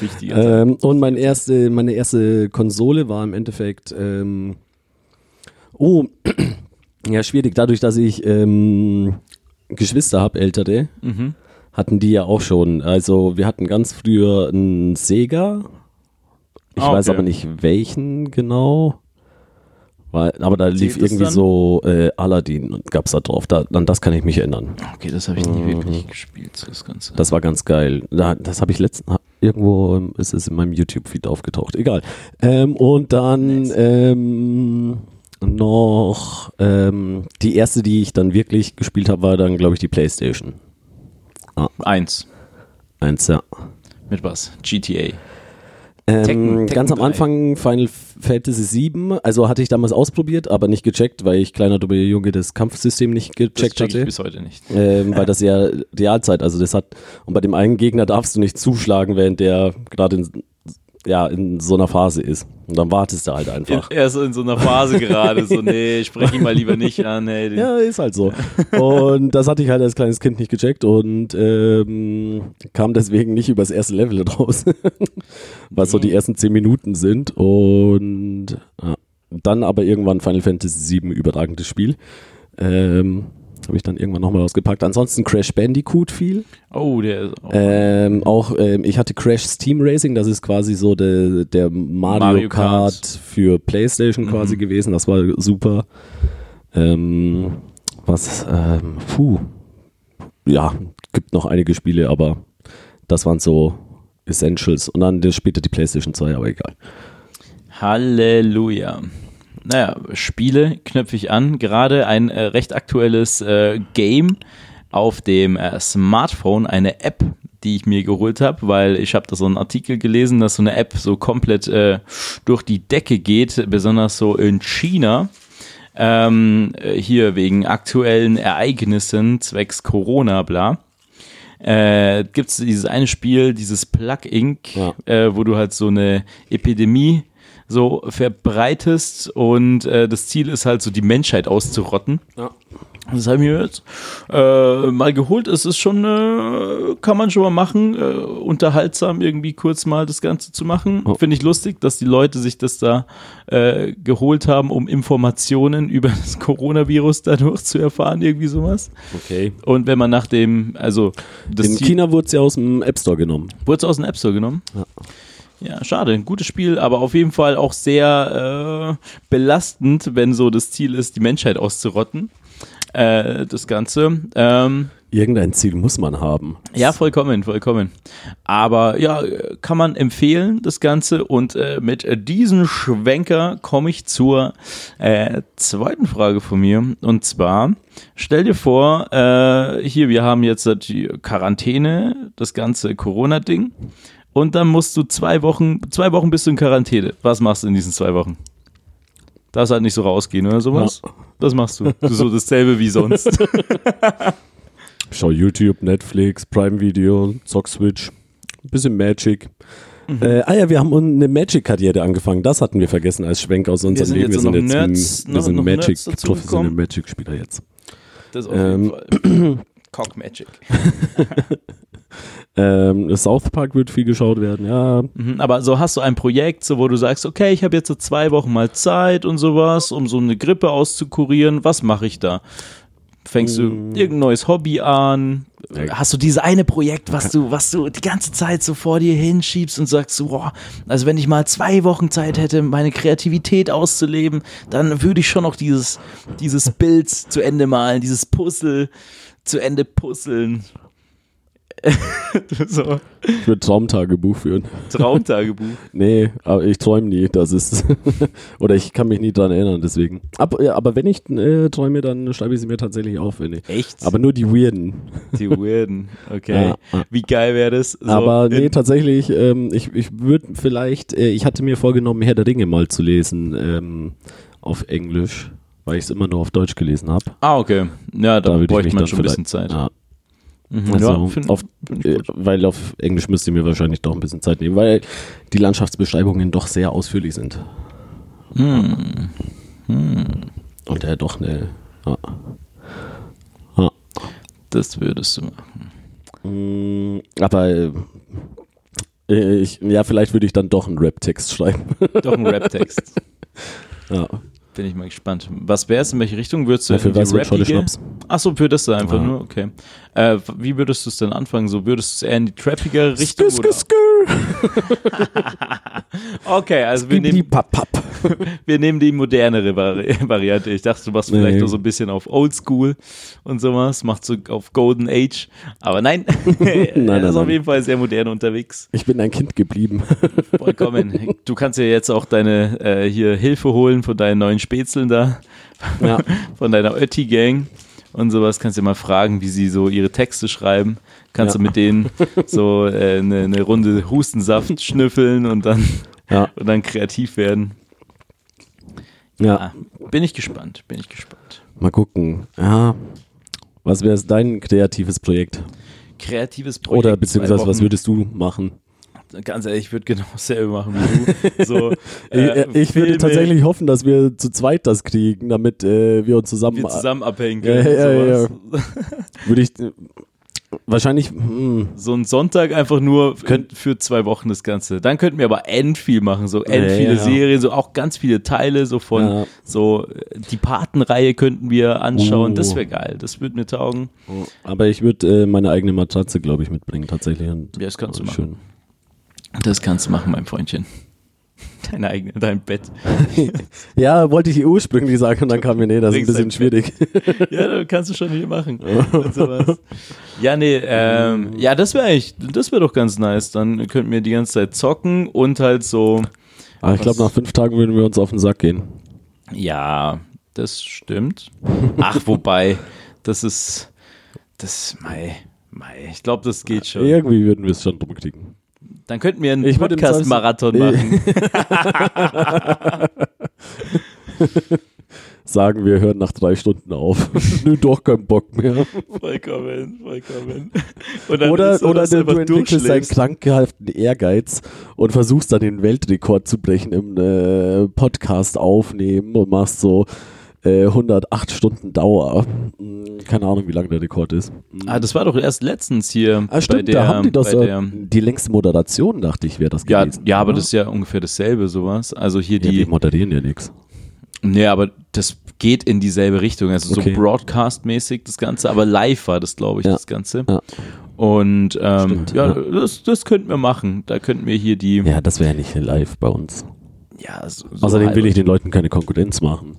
Wichtiger Tag. Ähm, und mein erste, meine erste Konsole war im Endeffekt. Ähm, oh, <clears throat> ja, schwierig. Dadurch, dass ich ähm, Geschwister habe, ältere, Mhm. hatten die ja auch schon. Also, wir hatten ganz früher einen Sega. Ich Ah, weiß okay. aber nicht welchen genau. Weil, aber da lief irgendwie dann? so äh, Aladdin und gab's da drauf. Da, an das kann ich mich erinnern. Okay, das habe ich nie wirklich gespielt, das Ganze. Das war ganz geil. Da, das habe ich letzten irgendwo ist es in meinem YouTube-Feed aufgetaucht. Egal. Ähm, und dann Nice. ähm, noch ähm, die erste, die ich dann wirklich gespielt habe, war dann, glaube ich, die PlayStation. Eins. Eins, ja. Mit was? GTA. Ähm, Tekken- Tekken ganz am 3. Anfang Final Fantasy VII, also hatte ich damals ausprobiert, aber nicht gecheckt, weil ich kleiner dummer Junge das Kampfsystem nicht Das gecheckt check ich hatte. bis heute nicht. ähm, weil das ja Realzeit, also das hat, und bei dem einen Gegner darfst du nicht zuschlagen, während der gerade in, ja, in so einer Phase ist. Und dann wartest du halt einfach. Er ist in so einer Phase <laughs> gerade, so, nee, sprech ihn mal lieber nicht an, nee. den- Ja, ist halt so. <laughs> Und das hatte ich halt als kleines Kind nicht gecheckt und ähm, kam deswegen nicht übers erste Level raus, <laughs> was so die ersten zehn Minuten sind. Und ja, dann aber irgendwann Final Fantasy VII überragendes Spiel. Ähm, habe ich dann irgendwann nochmal ausgepackt. Ansonsten Crash Bandicoot viel. Oh, der ist auch. Ähm, auch, ähm, ich hatte Crash Steam Racing, das ist quasi so der, der Mario, Mario Kart. Kart. für Playstation quasi Mhm. gewesen, das war super. Ähm, was, ähm, puh, ja, gibt noch einige Spiele, aber das waren so Essentials. Und dann später die Playstation 2, aber egal. Halleluja. Naja, Spiele knöpfe ich an. Gerade ein äh, recht aktuelles äh, Game auf dem äh, Smartphone, eine App, die ich mir geholt habe, weil ich habe da so einen Artikel gelesen, dass so eine App so komplett äh, durch die Decke geht, besonders so in China. Ähm, äh, hier wegen aktuellen Ereignissen zwecks Corona, bla. Äh, gibt es dieses eine Spiel, dieses Plug Inc., Ja. äh, wo du halt so eine Epidemie so verbreitest und äh, das Ziel ist halt so die Menschheit auszurotten. Ja. Das habe ich mir jetzt äh, mal geholt. Es ist schon, äh, kann man schon mal machen, äh, unterhaltsam irgendwie kurz mal das Ganze zu machen. Oh. Finde ich lustig, dass die Leute sich das da äh, geholt haben, um Informationen <laughs> über das Coronavirus dadurch zu erfahren, irgendwie sowas. Okay. Und wenn man nach dem, also das In China wurde es ja aus dem App Store genommen. Wurde es aus dem App Store genommen? Ja. Ja, schade. Ein gutes Spiel, aber auf jeden Fall auch sehr äh, belastend, wenn so das Ziel ist, die Menschheit auszurotten. Äh, das Ganze. Ähm, Irgendein Ziel muss man haben. Ja, vollkommen, vollkommen. Aber ja, kann man empfehlen, das Ganze. Und äh, mit diesem Schwenker komme ich zur äh, zweiten Frage von mir. Und zwar, stell dir vor, äh, hier, wir haben jetzt die Quarantäne, das ganze Corona-Ding. Und dann musst du zwei Wochen, zwei Wochen bist du in Quarantäne. Was machst du in diesen zwei Wochen? Darfst halt nicht so rausgehen oder sowas? Ja. Das machst du. du so dasselbe wie sonst. <laughs> Schau YouTube, Netflix, Prime Video, Zock Switch, ein bisschen Magic. Mhm. Äh, ah ja, wir haben eine Magic-Karriere angefangen. Das hatten wir vergessen als Schwenk aus unserem sind Leben. jetzt wir sind jetzt Nerds, ein, wir noch- sind noch Magic, professionelle gekommen. Magic-Spieler jetzt. Das auf Ähm, jeden Fall. <clears throat> Cock Magic. <laughs> Ähm, South Park wird viel geschaut werden, ja. Mhm, aber so hast du ein Projekt, so wo du sagst, okay, ich habe jetzt so zwei Wochen mal Zeit und sowas, um so eine Grippe auszukurieren. Was mache ich da? Fängst du irgendein neues Hobby an? Hast du dieses eine Projekt, was du, was du die ganze Zeit so vor dir hinschiebst und sagst, boah, also wenn ich mal zwei Wochen Zeit hätte, meine Kreativität auszuleben, dann würde ich schon noch dieses, dieses Bild zu Ende malen, dieses Puzzle zu Ende puzzeln. <laughs> so, Ich würde Traumtagebuch führen. Traumtagebuch. <laughs> Nee, aber ich träume nie, das ist. <laughs> Oder ich kann mich nie dran erinnern, deswegen. Aber, ja, aber wenn ich äh, träume, dann schreibe ich sie mir tatsächlich auf, wenn ich. Echt? Aber nur die Weirden. Die Weirden, okay. Ja. Wie geil wäre das? So aber nee, tatsächlich, ähm, ich, ich würde vielleicht, äh, ich hatte mir vorgenommen, Herr der Ringe mal zu lesen ähm, auf Englisch, weil ich es immer nur auf Deutsch gelesen habe. Ah, okay. Ja, da, ich bräuchte man schon ein bisschen Zeit. Ja, Mhm, also ja, find- auf, find äh, weil auf Englisch müsst ihr mir wahrscheinlich doch ein bisschen Zeit nehmen, weil die Landschaftsbeschreibungen doch sehr ausführlich sind. Hm. Und er doch eine. Ja. Ja. Das würdest du machen. Mm, Aber äh, ich, ja, vielleicht würde ich dann doch einen Rap-Text schreiben. Doch ein Rap-Text. <laughs> ja. Bin ich mal gespannt. Was wäre es? In welche Richtung würdest du weiß ich Scholle rappige- Schnaps. Achso, für das da einfach Ja. nur, okay. Äh, wie würdest du es denn anfangen? So würdest du es eher in die trappigere Richtung? Skr, Oder? skr, <laughs> Okay, also wir nehmen, <laughs> wir nehmen die modernere Vari Variante. Ich dachte, du machst vielleicht Nee. noch so ein bisschen auf Oldschool und sowas, machst so auf Golden Age. Aber nein, <laughs> nein, er ist auf nein. jeden Fall sehr modern unterwegs. Ich bin ein Kind geblieben. Vollkommen. Du kannst dir jetzt auch deine äh, hier Hilfe holen von deinen neuen Spätzeln da, ja. von deiner Ötti-Gang und sowas. Kannst dir mal fragen, wie sie so ihre Texte schreiben. Kannst Ja. du mit denen <laughs> so äh, eine, eine Runde Hustensaft schnüffeln und dann, Ja. und dann kreativ werden. ja. Ah, bin ich gespannt, bin ich gespannt. Mal gucken. Ja. Was wäre dein kreatives Projekt? Kreatives Projekt. Oder beziehungsweise was würdest du machen? Ganz ehrlich, ich würde genau <laughs> dasselbe machen wie du. So, <laughs> ich äh, ich würde Filme, tatsächlich hoffen, dass wir zu zweit das kriegen, damit äh, wir uns zusammen. wir zusammen abhängen Ja, können. ja, ja, sowas. <laughs> Würde ich äh, wahrscheinlich. Hm, So ein Sonntag einfach nur Könnt- für zwei Wochen das Ganze. Dann könnten wir aber end viel machen, so end Ja, viele ja. Serien, so auch ganz viele Teile, so von Ja. so äh, die Patenreihe könnten wir anschauen. Uh. Das wäre geil. Das würde mir taugen. aber ich würde äh, meine eigene Matratze, glaube ich, mitbringen tatsächlich. Und Ja, das kannst du schön. Das kannst du machen, mein Freundchen. Deine eigene, dein Bett. <laughs> Ja, wollte ich ursprünglich sagen und dann kam mir, nee, das ist ein bisschen dein schwierig. <laughs> Ja, das kannst du schon hier machen. Und sowas. Ja, nee, ähm, ja, das wäre eigentlich, das wäre doch ganz nice. Dann könnten wir die ganze Zeit zocken und halt so, Aber ich glaube, nach fünf Tagen würden wir uns auf den Sack gehen. ja, das stimmt. Ach, wobei, das ist, das, mei, mei, ich glaube, das geht schon. Irgendwie würden wir es schon drum kriegen. Dann könnten wir einen Podcast-Marathon machen. <laughs> Sagen wir, hören nach drei Stunden auf. <laughs> Nö, doch keinen Bock mehr. Vollkommen, vollkommen. Oder, so, oder du, du entwickelst einen durchschläfst. krankhaften Ehrgeiz und versuchst dann den Weltrekord zu brechen im äh, Podcast aufnehmen und machst so äh, 108 Stunden Dauer. Hm, Keine Ahnung, wie lang der Rekord ist. Hm. Ah, das war doch erst letztens hier Ah, stimmt, bei der, da haben die so der die längste Moderation, dachte ich, wäre das ja, gewesen. ja, aber oder? das ist ja ungefähr dasselbe, sowas. Also hier ja, die die, moderieren ja nichts. nee, aber das geht in dieselbe Richtung. Also Okay. so Broadcast-mäßig das Ganze, aber live war das, glaube ich, Ja. das Ganze. Ja. Und ähm, Stimmt, ja, ja. Das, das könnten wir machen. Da könnten wir hier die. Ja, das wäre ja nicht live bei uns. Ja, so, Außerdem will ich den Leuten keine Konkurrenz machen.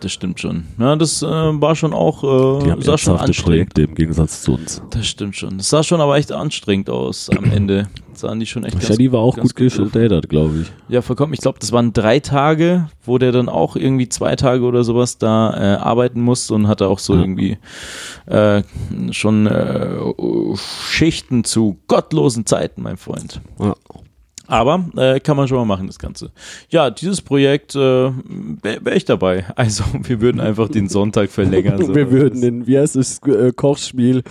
Das stimmt schon. Ja, das äh, war schon auch, Die äh, haben sah schon anstrengend. Projekte im Gegensatz zu uns. Das stimmt schon. Das sah schon aber echt anstrengend aus am <clears throat> Ende. Sahen die schon echt ganz, Shady war auch ganz gut gestellt, glaube ich. Ja, vollkommen. Ich glaube, das waren drei Tage, wo der dann auch irgendwie zwei Tage oder sowas da äh, arbeiten musste und hatte auch so Ja. irgendwie äh, schon äh, Schichten zu gottlosen Zeiten, mein Freund. Ja. Aber äh, kann man schon mal machen, das Ganze. Ja, dieses Projekt äh, wäre wär ich dabei. <laughs> Also, wir würden einfach den Sonntag verlängern. so. Wir würden in, wie heißt das, äh, Kochspiel?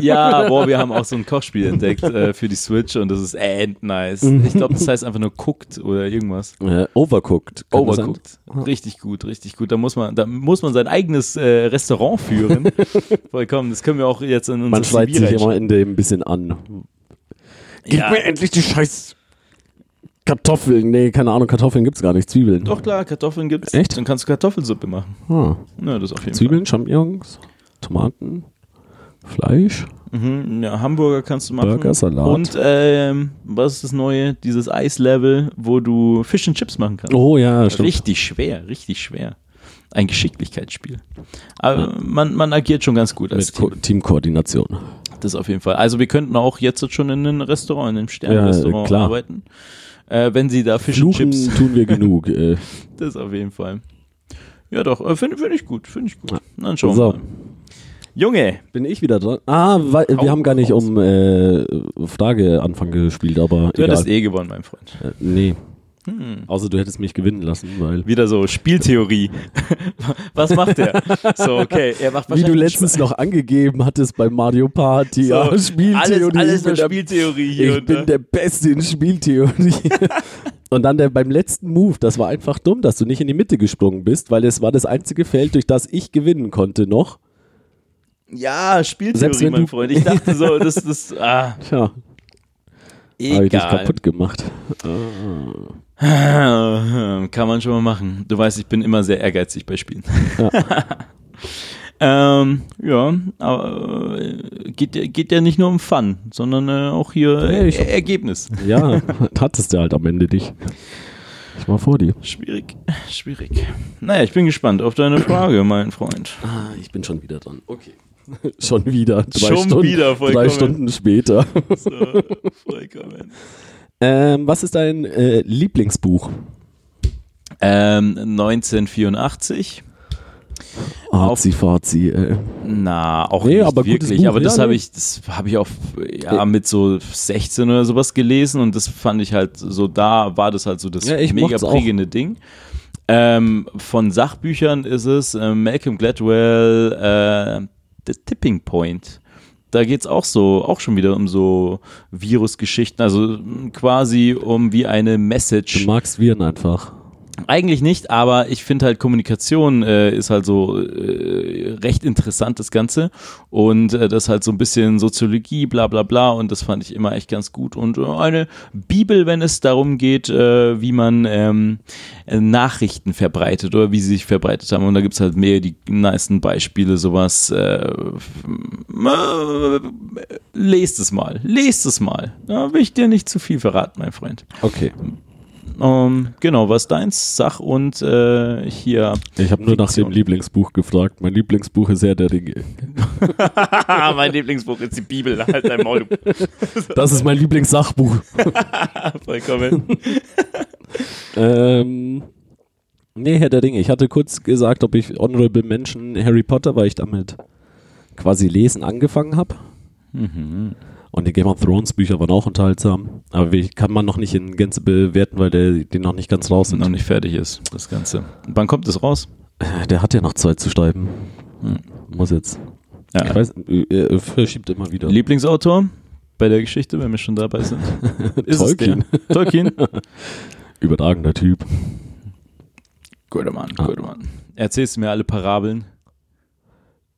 Ja, boah, wir haben auch so ein Kochspiel entdeckt äh, für die Switch und das ist end nice. Ich glaube, das heißt einfach nur Cooked oder irgendwas. Äh, overcooked. Overcooked. Richtig gut, richtig gut. Da muss man, da muss man sein eigenes äh, Restaurant führen. <laughs> Vollkommen. Das können wir auch jetzt in unser Man schreit CV sich am reinschreiben. Ende ein bisschen an. Gib Ja. mir endlich die scheiß Kartoffeln. Nee, keine Ahnung, Kartoffeln gibt's gar nicht. Zwiebeln. Doch klar, Kartoffeln gibt's. Echt? Dann kannst du Kartoffelsuppe machen. Ah. Ja, das auf jeden Zwiebeln, Champignons, Tomaten, Fleisch. Fall. Mhm, ja, Hamburger kannst du machen. Burger, Salat. Und ähm, was ist das Neue? Dieses Eislevel, wo du Fish and Chips machen kannst. Oh ja, stimmt. Richtig schwer, richtig schwer. Ein Geschicklichkeitsspiel. Aber man, man agiert schon ganz gut als Mit Ko Team. Teamkoordination. Das auf jeden Fall. Also wir könnten auch jetzt schon in einem Restaurant, in einem Sternrestaurant Ja, klar. arbeiten. Äh, wenn sie da Fish Fluchen Chips, <laughs> tun wir genug. Äh, das auf jeden Fall. Ja doch, äh, finde find ich gut, finde ich gut. Ja. Dann schauen So. wir mal. Junge, bin ich wieder dran? Ah, weil, wir haben gar nicht raus. um äh, Frageanfang gespielt, aber du egal. hättest eh gewonnen, mein Freund. Äh, nee, Hm. außer du hättest mich gewinnen lassen, weil... Wieder so Spieltheorie. <laughs> Was macht er? So, okay, er macht Wie du wahrscheinlich letztens noch angegeben hattest bei Mario Party, so, ja, Spieltheorie. Alles, alles ich bin nur der Spieltheorie hier Ich und bin der Beste in Spieltheorie. <laughs> Und dann der, beim letzten Move, das war einfach dumm, dass du nicht in die Mitte gesprungen bist, weil es war das einzige Feld, durch das ich gewinnen konnte noch. Ja, Selbst Spieltheorie, wenn mein du- Freund. Ich dachte so, <laughs> das, das, ah, Tja, habe ich dich egal. kaputt gemacht. <laughs> Kann man schon mal machen. Du weißt, ich bin immer sehr ehrgeizig bei Spielen. Ja. <laughs> ähm, ja, aber äh, geht, ja- geht ja nicht nur um Fun, sondern äh, auch hier äh, ich- Ergebnis. Ja, <laughs> hattest du halt am Ende dich. Ich war vor dir. Schwierig, schwierig. Naja, ich bin gespannt auf deine Frage, mein Freund. Ah, ich bin schon wieder dran. Okay. schon wieder. Drei Schon Stunden, wieder, Drei vollkommen. Stunden später. So, vollkommen. Ähm, was ist dein äh, Lieblingsbuch? Ähm, 1984. Arzi, Fazi, äh. Na, auch Nee, nicht aber wirklich. Buch, aber das ja, habe ich, das habe ich auch ja, mit so 16 oder sowas gelesen und das fand ich halt so, da war das halt so das Ja, mega prägende Ding. Ähm, von Sachbüchern ist es äh, Malcolm Gladwell, äh, The Tipping Point. Da geht es auch so, auch schon wieder um so Virusgeschichten, also quasi um wie eine Du Message. magst Viren einfach. Eigentlich nicht, aber ich finde halt Kommunikation äh, ist halt so äh, recht interessant, das Ganze. Und äh, das halt so ein bisschen Soziologie, bla bla bla. Und das fand ich immer echt ganz gut. Und äh, eine Bibel, wenn es darum geht, äh, wie man ähm, äh, Nachrichten verbreitet oder wie sie sich verbreitet haben. Und da gibt's halt mehr die nicen Beispiele, sowas. Äh, lest es mal, lest es mal. Da will ich dir nicht zu viel verraten, mein Freund. Okay. Ähm, genau, was deins? Sach und äh, hier. Ich habe nur nach dem Lieblingsbuch gefragt. Mein Lieblingsbuch ist Herr der Ringe. <laughs> mein Lieblingsbuch ist die Bibel, halt dein Maul. <laughs> Das ist mein Lieblingssachbuch. <laughs> Vollkommen. ähm, nee, Herr der Ringe. Ich hatte kurz gesagt, ob ich Honorable Mention Harry Potter, weil ich damit quasi lesen angefangen habe. Mhm. Und die Game of Thrones Bücher waren auch unterhaltsam. Aber wie kann man noch nicht in Gänze bewerten, weil der, die noch nicht ganz raus sind. Noch nicht fertig ist, das Ganze. Wann kommt es raus? Äh, Der hat ja noch Zeit zu schreiben. Hm. Muss jetzt. Ja. Ich weiß, äh, er verschiebt immer wieder. Lieblingsautor bei der Geschichte, wenn wir schon dabei sind? <laughs> Ist Tolkien. <laughs> Tolkien? <laughs> Überragender Typ. Guter Mann, Ah. guter Mann. Erzählst du mir alle Parabeln?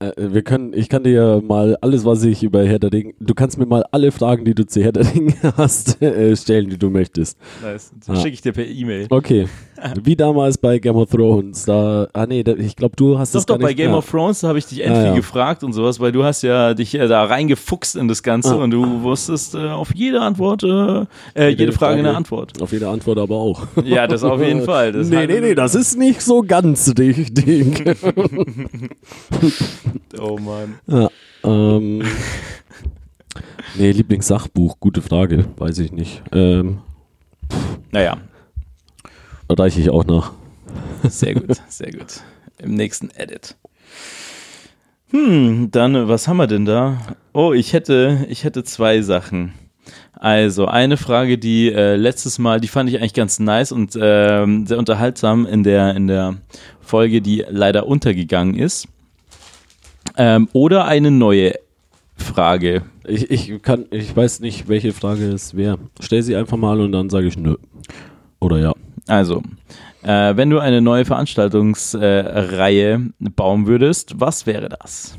Äh, wir können, ich kann dir mal alles, was ich über Herr der Ringe, du kannst mir mal alle Fragen, die du zu Herr der Ringe <laughs> hast, äh, stellen, die du möchtest. Nice. Das Ah. schicke ich dir per E-Mail. Okay. <laughs> Wie damals bei Game of Thrones. Da, ah nee, da, ich glaube, du hast Doch, das gar doch, bei nicht, Game ja. of Thrones habe ich dich endlich ja. gefragt und sowas, weil du hast ja dich äh, da reingefuchst in das Ganze Ah. und du wusstest äh, auf jede Antwort, äh, äh, jede, Frage eine Antwort. Auf jede Antwort aber auch. Ja, das auf jeden Fall. Das <laughs> nee, nee, nee, das ist nicht so ganz richtig. <laughs> Oh Mann. ja, ähm, nee, Lieblingssachbuch, gute Frage, weiß ich nicht. Ähm, Naja, reiche ich auch nach. sehr gut, sehr gut. Im nächsten Edit. Hm, dann, was haben wir denn da? Oh, ich hätte, ich hätte zwei Sachen. Also, eine Frage, die äh, letztes Mal, die fand ich eigentlich ganz nice und ähm, sehr unterhaltsam in der, in der Folge, die leider untergegangen ist. Ähm, oder eine neue Frage. Ich, ich kann, ich weiß nicht, welche Frage es wäre. Stell sie einfach mal und dann sage ich nö. Oder ja. Also, äh, wenn du eine neue Veranstaltungsreihe äh, bauen würdest, was wäre das?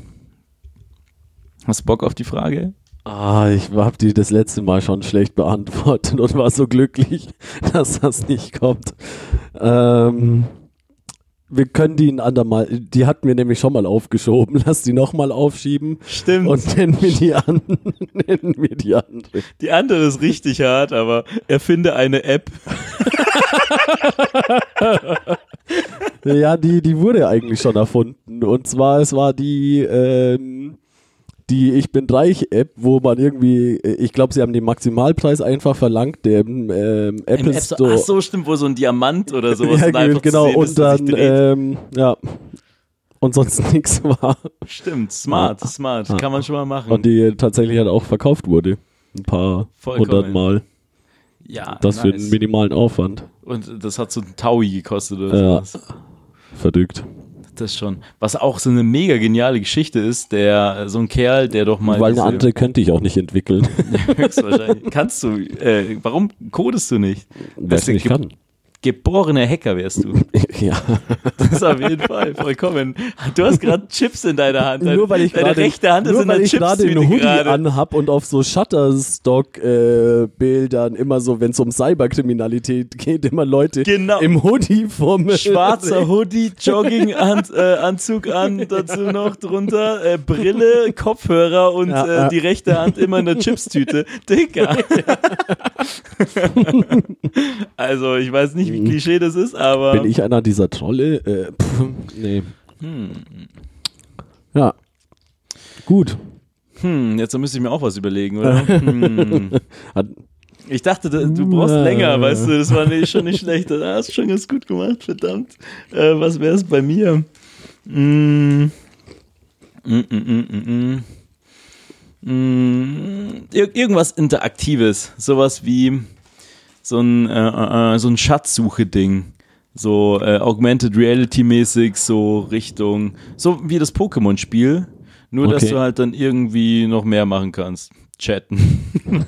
Hast du Bock auf die Frage? Ah, ich habe die das letzte Mal schon schlecht beantwortet und war so glücklich, <laughs> dass das nicht kommt. Ähm, wir können die ein andermal, die hatten wir nämlich schon mal aufgeschoben. <laughs> Lass die nochmal aufschieben Stimmt. und nennen wir die an, <laughs> nennen wir die andere. die andere ist richtig hart, aber erfinde eine App. <laughs> Ja, die, die wurde eigentlich schon erfunden. Und zwar, es war die, ähm, die Ich bin reich App, wo man irgendwie, äh, ich glaube, sie haben den Maximalpreis einfach verlangt, dem ähm, Apple App Store. Ach so, stimmt, wo so ein Diamant oder <laughs> sowas ja, genau. sehen und dann, ähm, ja. Und sonst <laughs> nichts war. Stimmt, smart, smart. Ah. Kann man schon mal machen. Und die tatsächlich halt auch verkauft wurde. Ein paar hundert Mal. ja, Das für nice. einen minimalen Aufwand. Und das hat so ein Taui gekostet oder Ja. sowas. Verdrückt. Das schon. Was auch so eine mega geniale Geschichte ist, der, so ein Kerl, der doch mal. Weil eine andere könnte ich auch nicht entwickeln. <laughs> Höchstwahrscheinlich. Kannst du, äh, warum codest du nicht? Es du nicht kann. Geborener Hacker wärst du. <laughs> Ja. Das ist auf jeden Fall vollkommen. Du hast gerade Chips in deiner Hand. Deine, nur weil ich deine gerade rechte Hand ist nur in weil ich gerade einen Hoodie gerade. anhab und auf so Shutterstock-Bildern immer so, wenn es um Cyberkriminalität geht, immer Leute Genau. im Hoodie vom Schwarzer Hoodie, Jogginganzug äh, an, dazu noch drunter äh, Brille, Kopfhörer und Ja, äh, ja. die rechte Hand immer in der Chipstüte. Digga. <laughs> also ich weiß nicht, wie Klischee das ist, aber Bin ich einer dieser Trolle? Äh, pff, nee. Hm. Ja. Gut. hm, jetzt müsste ich mir auch was überlegen, oder? <laughs> Hm. Hat, Ich dachte, du du brauchst Äh. länger, weißt du, das war nicht, schon nicht schlecht. Das hast du schon ganz gut gemacht, verdammt. Äh, was wäre es bei mir? Mm, mm, mm, mm. Mm, Ir irgendwas Interaktives, sowas wie so ein, äh, äh, so ein Schatzsuche-Ding. So äh, Augmented Reality-mäßig, so Richtung, so wie das Pokémon-Spiel, nur dass Okay. du halt dann irgendwie noch mehr machen kannst. Chatten. <laughs>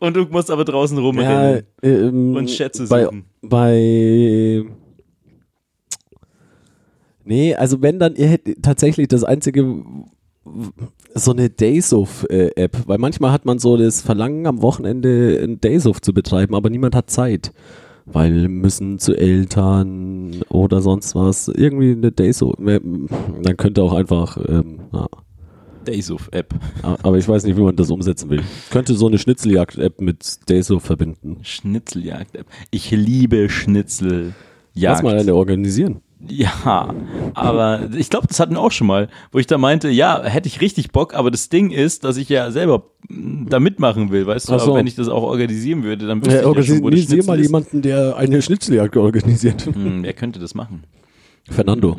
Und du musst aber draußen ja, rumrennen ähm, und Schätze bei, suchen. bei Nee, also wenn dann, ihr hättet tatsächlich das einzige so eine Daysuf-App, weil manchmal hat man so das Verlangen am Wochenende ein Daysuf zu betreiben, aber niemand hat Zeit, weil müssen zu Eltern oder sonst was, irgendwie eine Daysuf, dann könnte auch einfach, ähm, ja. Daysuf-App. aber ich weiß nicht, wie man das umsetzen will. Könnte so eine Schnitzeljagd-App mit Daysuf verbinden. Schnitzeljagd-App. Ich liebe Schnitzeljagd. Lass mal eine organisieren. Ja, aber ich glaube, das hatten wir auch schon mal, wo ich da meinte, ja, hätte ich richtig Bock, aber das Ding ist, dass ich ja selber mm, da mitmachen will, weißt du, so. aber wenn ich das auch organisieren würde, dann wüsste Ja, ich ja schon, wo das Schnitzel mal ist. jemanden, der eine Schnitzeljagd organisiert. Hm, wer könnte das machen? Fernando.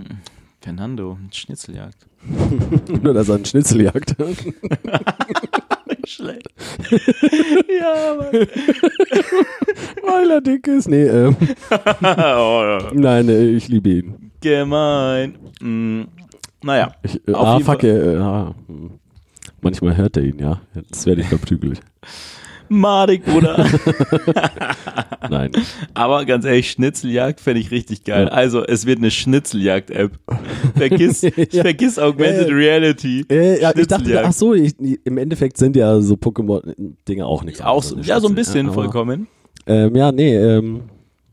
Fernando, Schnitzeljagd. <laughs> Nur, dass er einen Schnitzeljagd hat. <laughs> Schlecht. <laughs> ja, Mann. <laughs> Weil er dick ist. Nee, ähm, <laughs> oh, nein, äh, ich liebe ihn. Gemein. Mm, naja, Ich, äh, ah, fuck, äh, äh, ah, hm. Manchmal hört er ihn, ja. Jetzt werde ich verprügelt. Madig, Bruder. <laughs> Nein. Aber ganz ehrlich, Schnitzeljagd fände ich richtig geil. Ja. Also, es wird eine Schnitzeljagd-App. Vergiss, <laughs> Ja. vergiss Augmented Ja. Reality. Äh, ja, ich dachte, ach so, ich, im Endeffekt sind ja so Pokémon-Dinge auch nichts. Auch so, ja, so ein bisschen vollkommen. Ähm, ja, nee, ähm,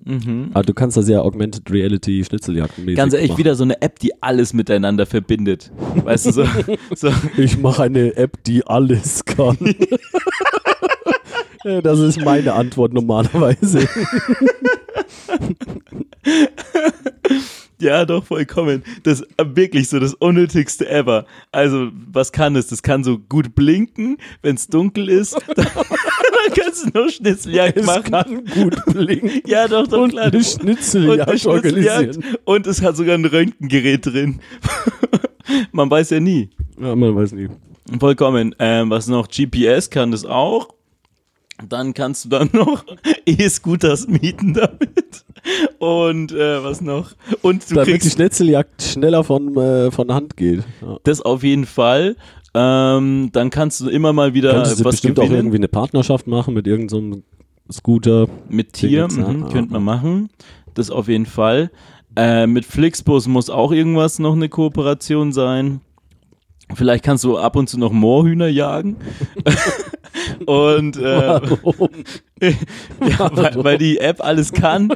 Mhm. aber du kannst das ja Augmented Reality Schnitzeljagd Ganz ehrlich, wieder so eine App, die alles miteinander verbindet. Weißt du, so, <laughs> so Ich mache eine App, die alles kann. Das ist meine Antwort normalerweise. Ja, doch, vollkommen. Das ist wirklich so das Unnötigste ever. Also, was kann es? Das kann so gut blinken, wenn es dunkel ist. Dann, <laughs> dann kannst du nur Schnitzeljagd Es machen. kann gut blinken. <laughs> Ja, doch, doch, Und klar. eine Und Schnitzeljagd eine Schnitzeljagd. organisieren. Und es hat sogar ein Röntgengerät drin. <laughs> Man weiß ja nie. Ja, man weiß nie. Vollkommen. Ähm, was noch? GPS kann das auch. Dann kannst du dann <laughs> noch E-Scooters mieten damit. Und äh, was noch? Und du Damit die kriegst Schnitzeljagd schneller von, äh, von Hand geht. Ja. das auf jeden Fall. Ähm, dann kannst du immer mal wieder Könntest du was bestimmt auch gewinnen irgendwie eine Partnerschaft machen mit irgendeinem so Scooter. mit Tier. Ja. Mhm, könnte man machen. Das auf jeden Fall. Äh, mit Flixbus muss auch irgendwas noch eine Kooperation sein. Vielleicht kannst du ab und zu noch Moorhühner jagen. <laughs> <laughs> und äh, Warum? <laughs> ja, weil, weil die App alles kann.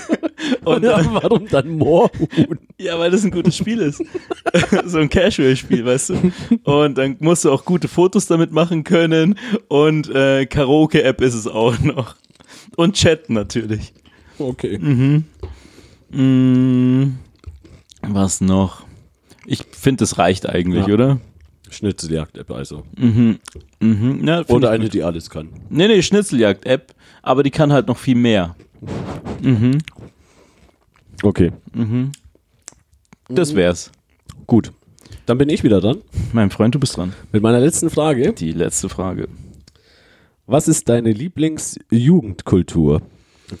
<laughs> und ja, warum dann Moorhuhn? ja, weil das ein gutes Spiel ist. <laughs> so ein Casual-Spiel, weißt du. Und dann musst du auch gute Fotos damit machen können. Und äh, Karaoke-App ist es auch noch. Und Chat natürlich. Okay. Mhm. Mm, was noch? Ich finde, das reicht eigentlich, Ja. oder? Schnitzeljagd-App also. Mhm. Mhm. Ja, Oder eine, die alles kann. Nee, nee, Schnitzeljagd-App, aber die kann halt noch viel mehr. Mhm. Okay, Mhm. Das wär's. gut. Dann bin ich wieder dran Mein Freund, du bist dran. mit meiner letzten Frage. Die letzte Frage. Was ist deine Lieblingsjugendkultur?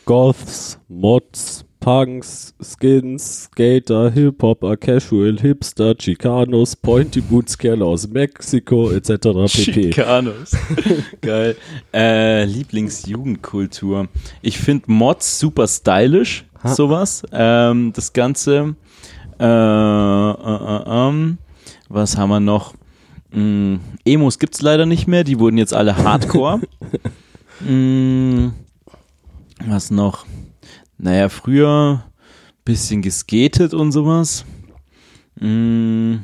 Goths, Mods, Punks, Skins, Skater, Hip-Hopper, Casual, Hipster, Chicanos, Pointy Boots, Kerle aus Mexiko, etc. pp. Chicanos. <laughs> Geil. Äh, Lieblingsjugendkultur. Ich finde Mods super stylisch, Ha. sowas. Ähm, das Ganze. Äh, äh, äh, ähm, was haben wir noch? Mm, Emos gibt's leider nicht mehr, die wurden jetzt alle Hardcore. <laughs> mm, was noch? Naja, früher bisschen geskatet und sowas. Mm,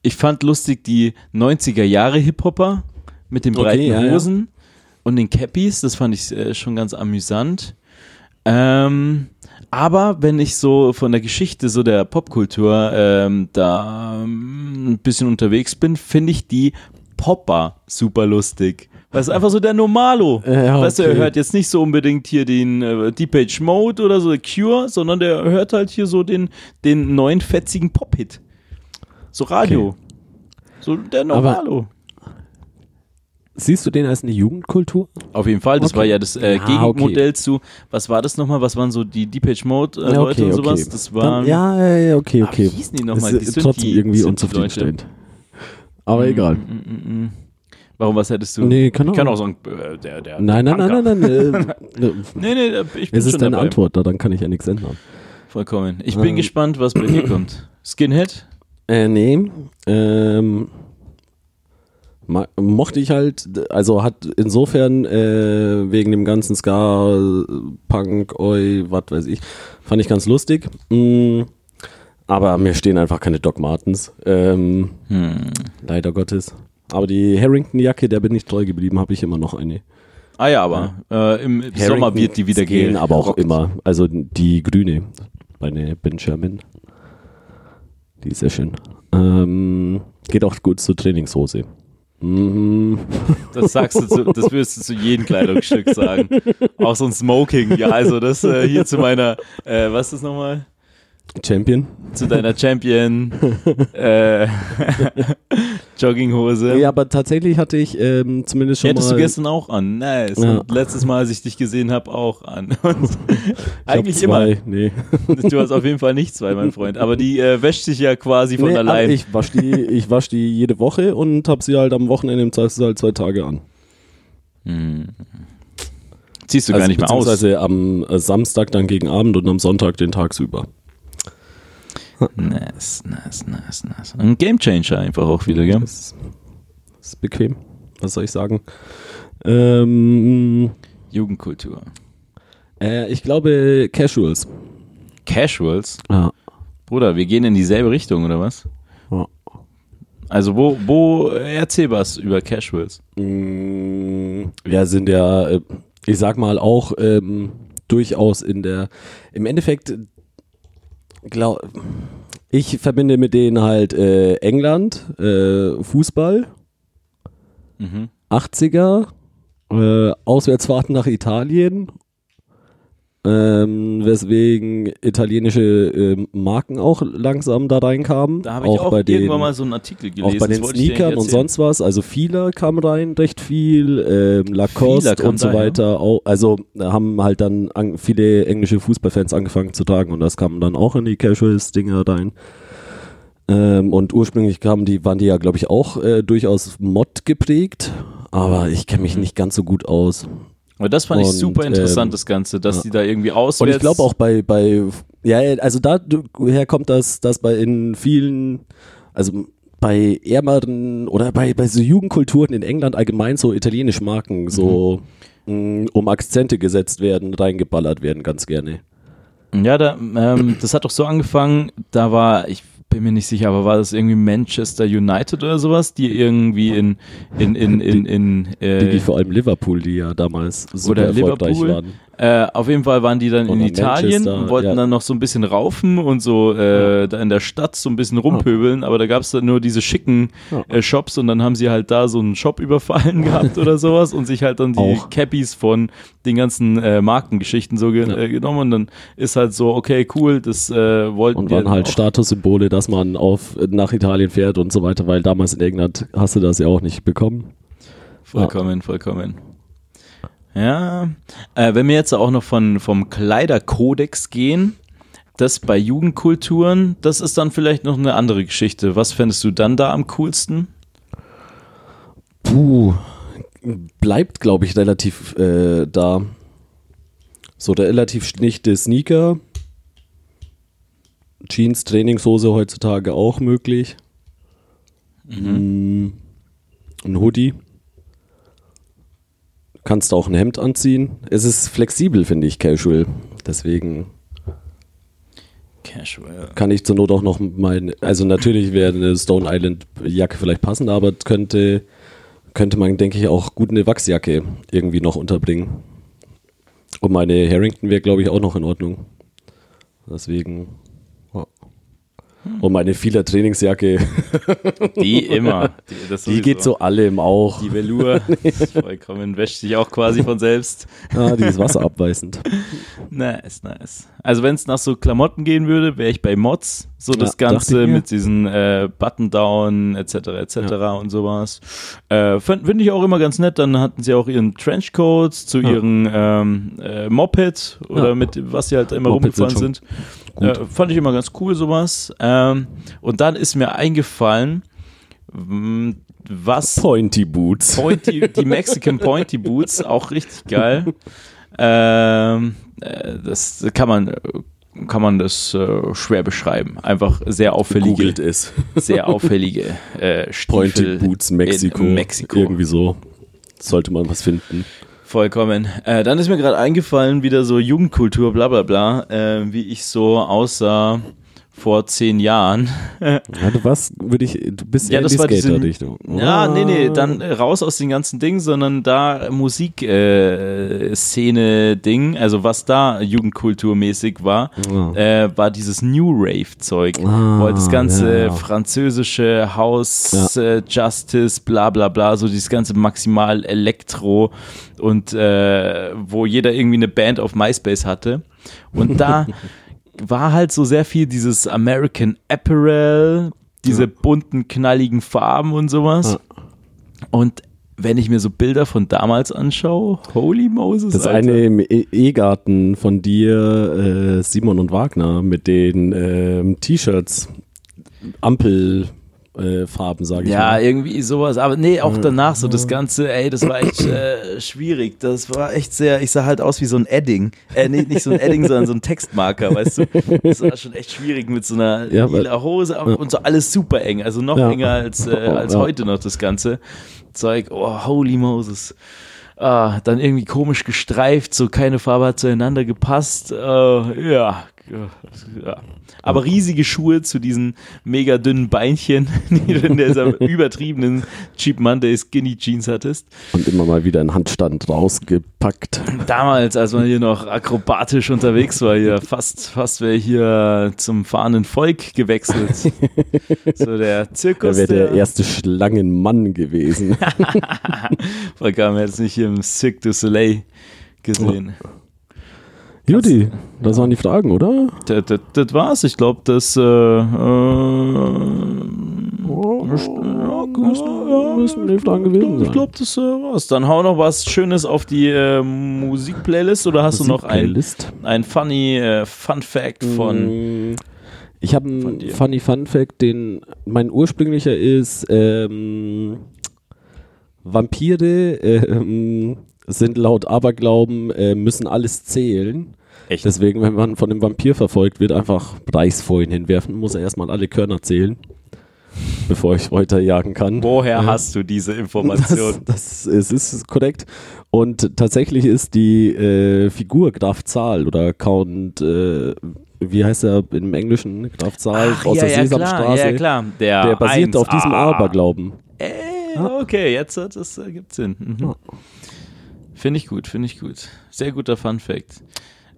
ich fand lustig die 90er Jahre Hip-Hopper mit den Okay, breiten ja, ja. Hosen und den Cappies. Das fand ich äh, schon ganz amüsant. Ähm, aber wenn ich so von der Geschichte, so der Popkultur ähm, da ähm, ein bisschen unterwegs bin, finde ich die Popper super lustig. Es ist einfach so der Normalo. <laughs> Ja, Weißt du, er okay. hört jetzt nicht so unbedingt hier den äh, Deep Mode oder so Cure, sondern der hört halt hier so den, den neuen fetzigen Pop-Hit. So Radio. So der Normalo. Siehst du den als eine Jugendkultur? Auf jeden Fall, das Okay. war ja das äh, Ah, Gegenmodell zu, was war das nochmal? Was waren so die Deep Mode äh, Ja, Leute und sowas? Das waren, Dann, ja, ja, ja, okay, Ah, okay. wie hießen die nochmal? Ist, Die äh, trotzdem Synthi- irgendwie unzufriedenstellend. Aber egal. Mm, mm, mm, mm. Warum, was hättest du? Nee, keine ich kann auch sagen, äh, der, der. Nein, nein, nein, nein, nein. <laughs> Äh, Nee, nee, ich bin es ist schon deine dabei. Antwort, da dann kann ich ja nichts ändern. Vollkommen. Ich bin Ähm. gespannt, was bei dir <clears throat> kommt. Skinhead? Äh, nee. Ähm, ma- mochte ich halt, also hat insofern äh, wegen dem ganzen Ska, Punk, Oi, was weiß ich, fand ich ganz lustig. Mm, aber mir stehen einfach keine Doc Martens. Ähm, Hm. leider Gottes. Aber die Harrington-Jacke, der bin ich treu geblieben, habe ich immer noch eine. Ah ja, aber äh, im Sommer wird die wieder gehen, aber auch immer. Also die grüne, meine Benjamin. Die ist sehr schön. Ähm, geht auch gut zur Trainingshose. Mhm. Das sagst du, zu, das wirst du zu jedem Kleidungsstück sagen. <laughs> Auch so ein Smoking. Ja, also das äh, hier zu meiner, äh, was ist das nochmal? Champion. Zu deiner Champion <laughs> äh, <laughs> Jogginghose. Ja, aber tatsächlich hatte ich ähm, zumindest schon Hättest mal. du gestern auch an. Nice. Ja. Und letztes Mal, als ich dich gesehen habe, auch an. <laughs> Eigentlich immer. Nee. Du hast auf jeden Fall nicht zwei, mein Freund. Aber die äh, wäscht sich ja quasi von nee allein. ich wasche die, ich wasch die jede Woche und habe sie halt am Wochenende im Zweifelsfall zwei Tage an. Hm. Ziehst du gar nicht mehr aus. beziehungsweise am äh, Samstag dann gegen Abend und am Sonntag den tagsüber. Nice, nice, nice, nice. Ein Gamechanger einfach auch wieder, gell? Das ist bequem. Was soll ich sagen? Ähm, Jugendkultur. äh, ich glaube Casuals. Casuals? Ja. Bruder, wir gehen in dieselbe Richtung, oder was? Ja. Also wo, wo erzähl was über Casuals? Mm, Ja, sind ja, äh, ich sag mal, auch ähm, durchaus in der, im Endeffekt, glaub, ich verbinde mit denen halt äh, England, äh, Fußball, Mhm. 80er, äh, Auswärtsfahrten nach Italien, ähm, weswegen italienische ähm, Marken auch langsam da reinkamen. Da habe ich auch, bei den, irgendwann mal so einen Artikel gelesen. auch bei den Sneakern und sonst was. Also Fila kam rein, recht viel, ähm, Lacoste und so ja. weiter. Auch, also da haben halt dann an, viele englische Fußballfans angefangen zu tragen und das kam dann auch in die Casuals-Dinger rein. Ähm, und ursprünglich kamen die, waren die ja, glaube ich, auch äh, durchaus Mod geprägt, aber ich kenne Mhm. mich nicht ganz so gut aus. Aber das fand ich Und, super interessant, ähm, das Ganze, dass ja. die da irgendwie auswärts... Und ich glaube auch bei, bei, ja, also daher kommt das, dass bei in vielen, also bei ärmeren oder bei, bei so Jugendkulturen in England allgemein so italienische Marken so mh, um Akzente gesetzt werden, reingeballert werden, ganz gerne. Ja, da, ähm, das hat doch so angefangen, da war, ich bin mir nicht sicher, aber war das irgendwie Manchester United oder sowas, die irgendwie in, in, in, in, in Die, die äh, vor allem Liverpool, die ja damals super Oder erfolgreich Liverpool. waren. Äh, auf jeden Fall waren die dann in Oder Italien Manchester, und wollten ja. dann noch so ein bisschen raufen und so äh, da in der Stadt so ein bisschen rumpöbeln, aber da gab es dann nur diese schicken Ja. äh, Shops und dann haben sie halt da so einen Shop überfallen <laughs> gehabt oder sowas und sich halt dann die Auch. Cappies von den ganzen äh, Markengeschichten so ge Ja. äh, genommen und dann ist halt so, okay, cool, das äh, wollten Und wir waren halt. Statussymbole, dass man auf, nach Italien fährt und so weiter, weil damals in England hast du das ja auch nicht bekommen. Vollkommen, vollkommen. Ja, äh, wenn wir jetzt auch noch von, vom Kleiderkodex gehen, das bei Jugendkulturen, das ist dann vielleicht noch eine andere Geschichte. Was fändest du dann da am coolsten? Puh, bleibt, glaube ich, relativ äh, da. So der relativ schlichte Sneaker. Jeans, Trainingshose heutzutage auch möglich. Mm, Ein Hoodie. Kannst auch ein Hemd anziehen. Es ist flexibel, finde ich, casual. Deswegen Casual. kann ich zur Not auch noch meine, also natürlich wäre eine Stone Island Jacke vielleicht passend, aber könnte, könnte man, denke ich, auch gut eine Wachsjacke irgendwie noch unterbringen. Und meine Harrington wäre, glaube ich, auch noch in Ordnung. Deswegen. Ja. Und meine Fila Trainingsjacke, <laughs> Die immer. Die, die geht so allem auch. Die Velour, <laughs> vollkommen, wäscht sich auch quasi von selbst. Ja, die ist wasserabweisend. <laughs> Nice, nice. Also wenn es nach so Klamotten gehen würde, wäre ich bei Mods. So Ja, das Ganze mit diesen äh, Button-Down etc. etc. und sowas. Äh, Finde find ich auch immer ganz nett. Dann hatten sie auch ihren Trenchcoats zu Ja. ihren ähm, äh, Moped oder Ja. mit was sie halt immer Mopeds rumgefahren sind sind. Gut. Äh, fand ich immer ganz cool sowas. Ähm, und dann ist mir eingefallen, mh, was Pointy Boots. Pointy, die <laughs> Mexican Pointy Boots, auch richtig geil. Ähm, äh, das kann man, kann man das äh, schwer beschreiben. Einfach sehr auffällige, Googelt es. sehr <laughs> auffällige äh, Pointy Stiefel Boots Mexiko. Mexiko. Irgendwie so. Sollte man was finden. Vollkommen. Äh, dann ist mir gerade eingefallen, wieder so Jugendkultur, bla bla bla, äh, wie ich so aussah vor zehn Jahren. <laughs> Ja, du warst, würde ich, du bist Ja, eher das in die war diese- Skater-Richtung. Ja, nee, nee, Ah. dann äh, raus aus den ganzen Dingen, sondern da Musik-Szene-Ding, also was da jugendkulturmäßig war, Ah. äh, war dieses New Rave-Zeug, Ah, wo das ganze ja, ja. französische House, äh, Justice, bla bla bla, so dieses ganze maximal Elektro und äh, wo jeder irgendwie eine Band auf MySpace hatte. Und da <laughs> war halt so sehr viel dieses American Apparel, diese Ja. bunten, knalligen Farben und sowas. Und wenn ich mir so Bilder von damals anschaue, holy Moses. Das Alter. eine im E- E-Garten von dir, äh, Simon und Wagner, mit den ähm, T-Shirts, Ampel, äh, Farben, sage ich Ja, mal. irgendwie sowas. Aber nee, auch Ja. danach so das Ganze, ey, das war echt äh, schwierig. Das war echt sehr, ich sah halt aus wie so ein Edding. Äh, nee, nicht so ein Edding, <laughs> sondern so ein Textmarker, weißt du. Das war schon echt schwierig mit so einer Ja, lila Hose aber- und so alles super eng. Also noch Ja. enger als, äh, als Ja. heute noch das Ganze. Zeug, oh, holy Moses. Ah, dann irgendwie komisch gestreift, so keine Farbe hat zueinander gepasst. Äh, ja, ja. Aber riesige Schuhe zu diesen mega dünnen Beinchen, <laughs> die du in dieser <laughs> übertriebenen Cheap Monday Skinny Jeans hattest. Und immer mal wieder einen Handstand rausgepackt. Damals, als man hier noch akrobatisch unterwegs war, hier fast, fast wäre hier zum fahrenden Volk gewechselt. <laughs> so der Er Zirkus. wäre der erste Schlangenmann gewesen. Vollkommen jetzt nicht hier im Cirque du Soleil gesehen. Judy, das waren die Fragen, oder? Das, das, das war's. Ich glaube, das. Äh, äh, Ja, müssen die Fragen gewesen ich sein. glaube, das äh, war's. Dann hau noch was Schönes auf die äh, Musikplaylist oder hast du noch ein, ein funny äh, Fun Fact von. Mm, Ich habe einen funny Fun Fact, den mein ursprünglicher ist, ähm, Vampire ähm, sind laut Aberglauben, äh, müssen alles zählen. Echt? Deswegen, wenn man von einem Vampir verfolgt wird, einfach Reichsfeulen hinwerfen, muss er erstmal alle Körner zählen, <laughs> bevor ich weiterjagen kann. Woher Ja. hast du diese Information? <laughs> Das, das es ist korrekt. Und tatsächlich ist die äh, Figur Graf Zahl oder Count, äh, wie heißt er im Englischen? Graf Zahl aus der klar, Sesamstraße. ja, klar. Der, Der basiert auf 1A. diesem Aberglauben. Äh, okay, jetzt es äh, gibt Sinn. Mhm. Ja. Finde ich gut, finde ich gut. Sehr guter Fun Fact.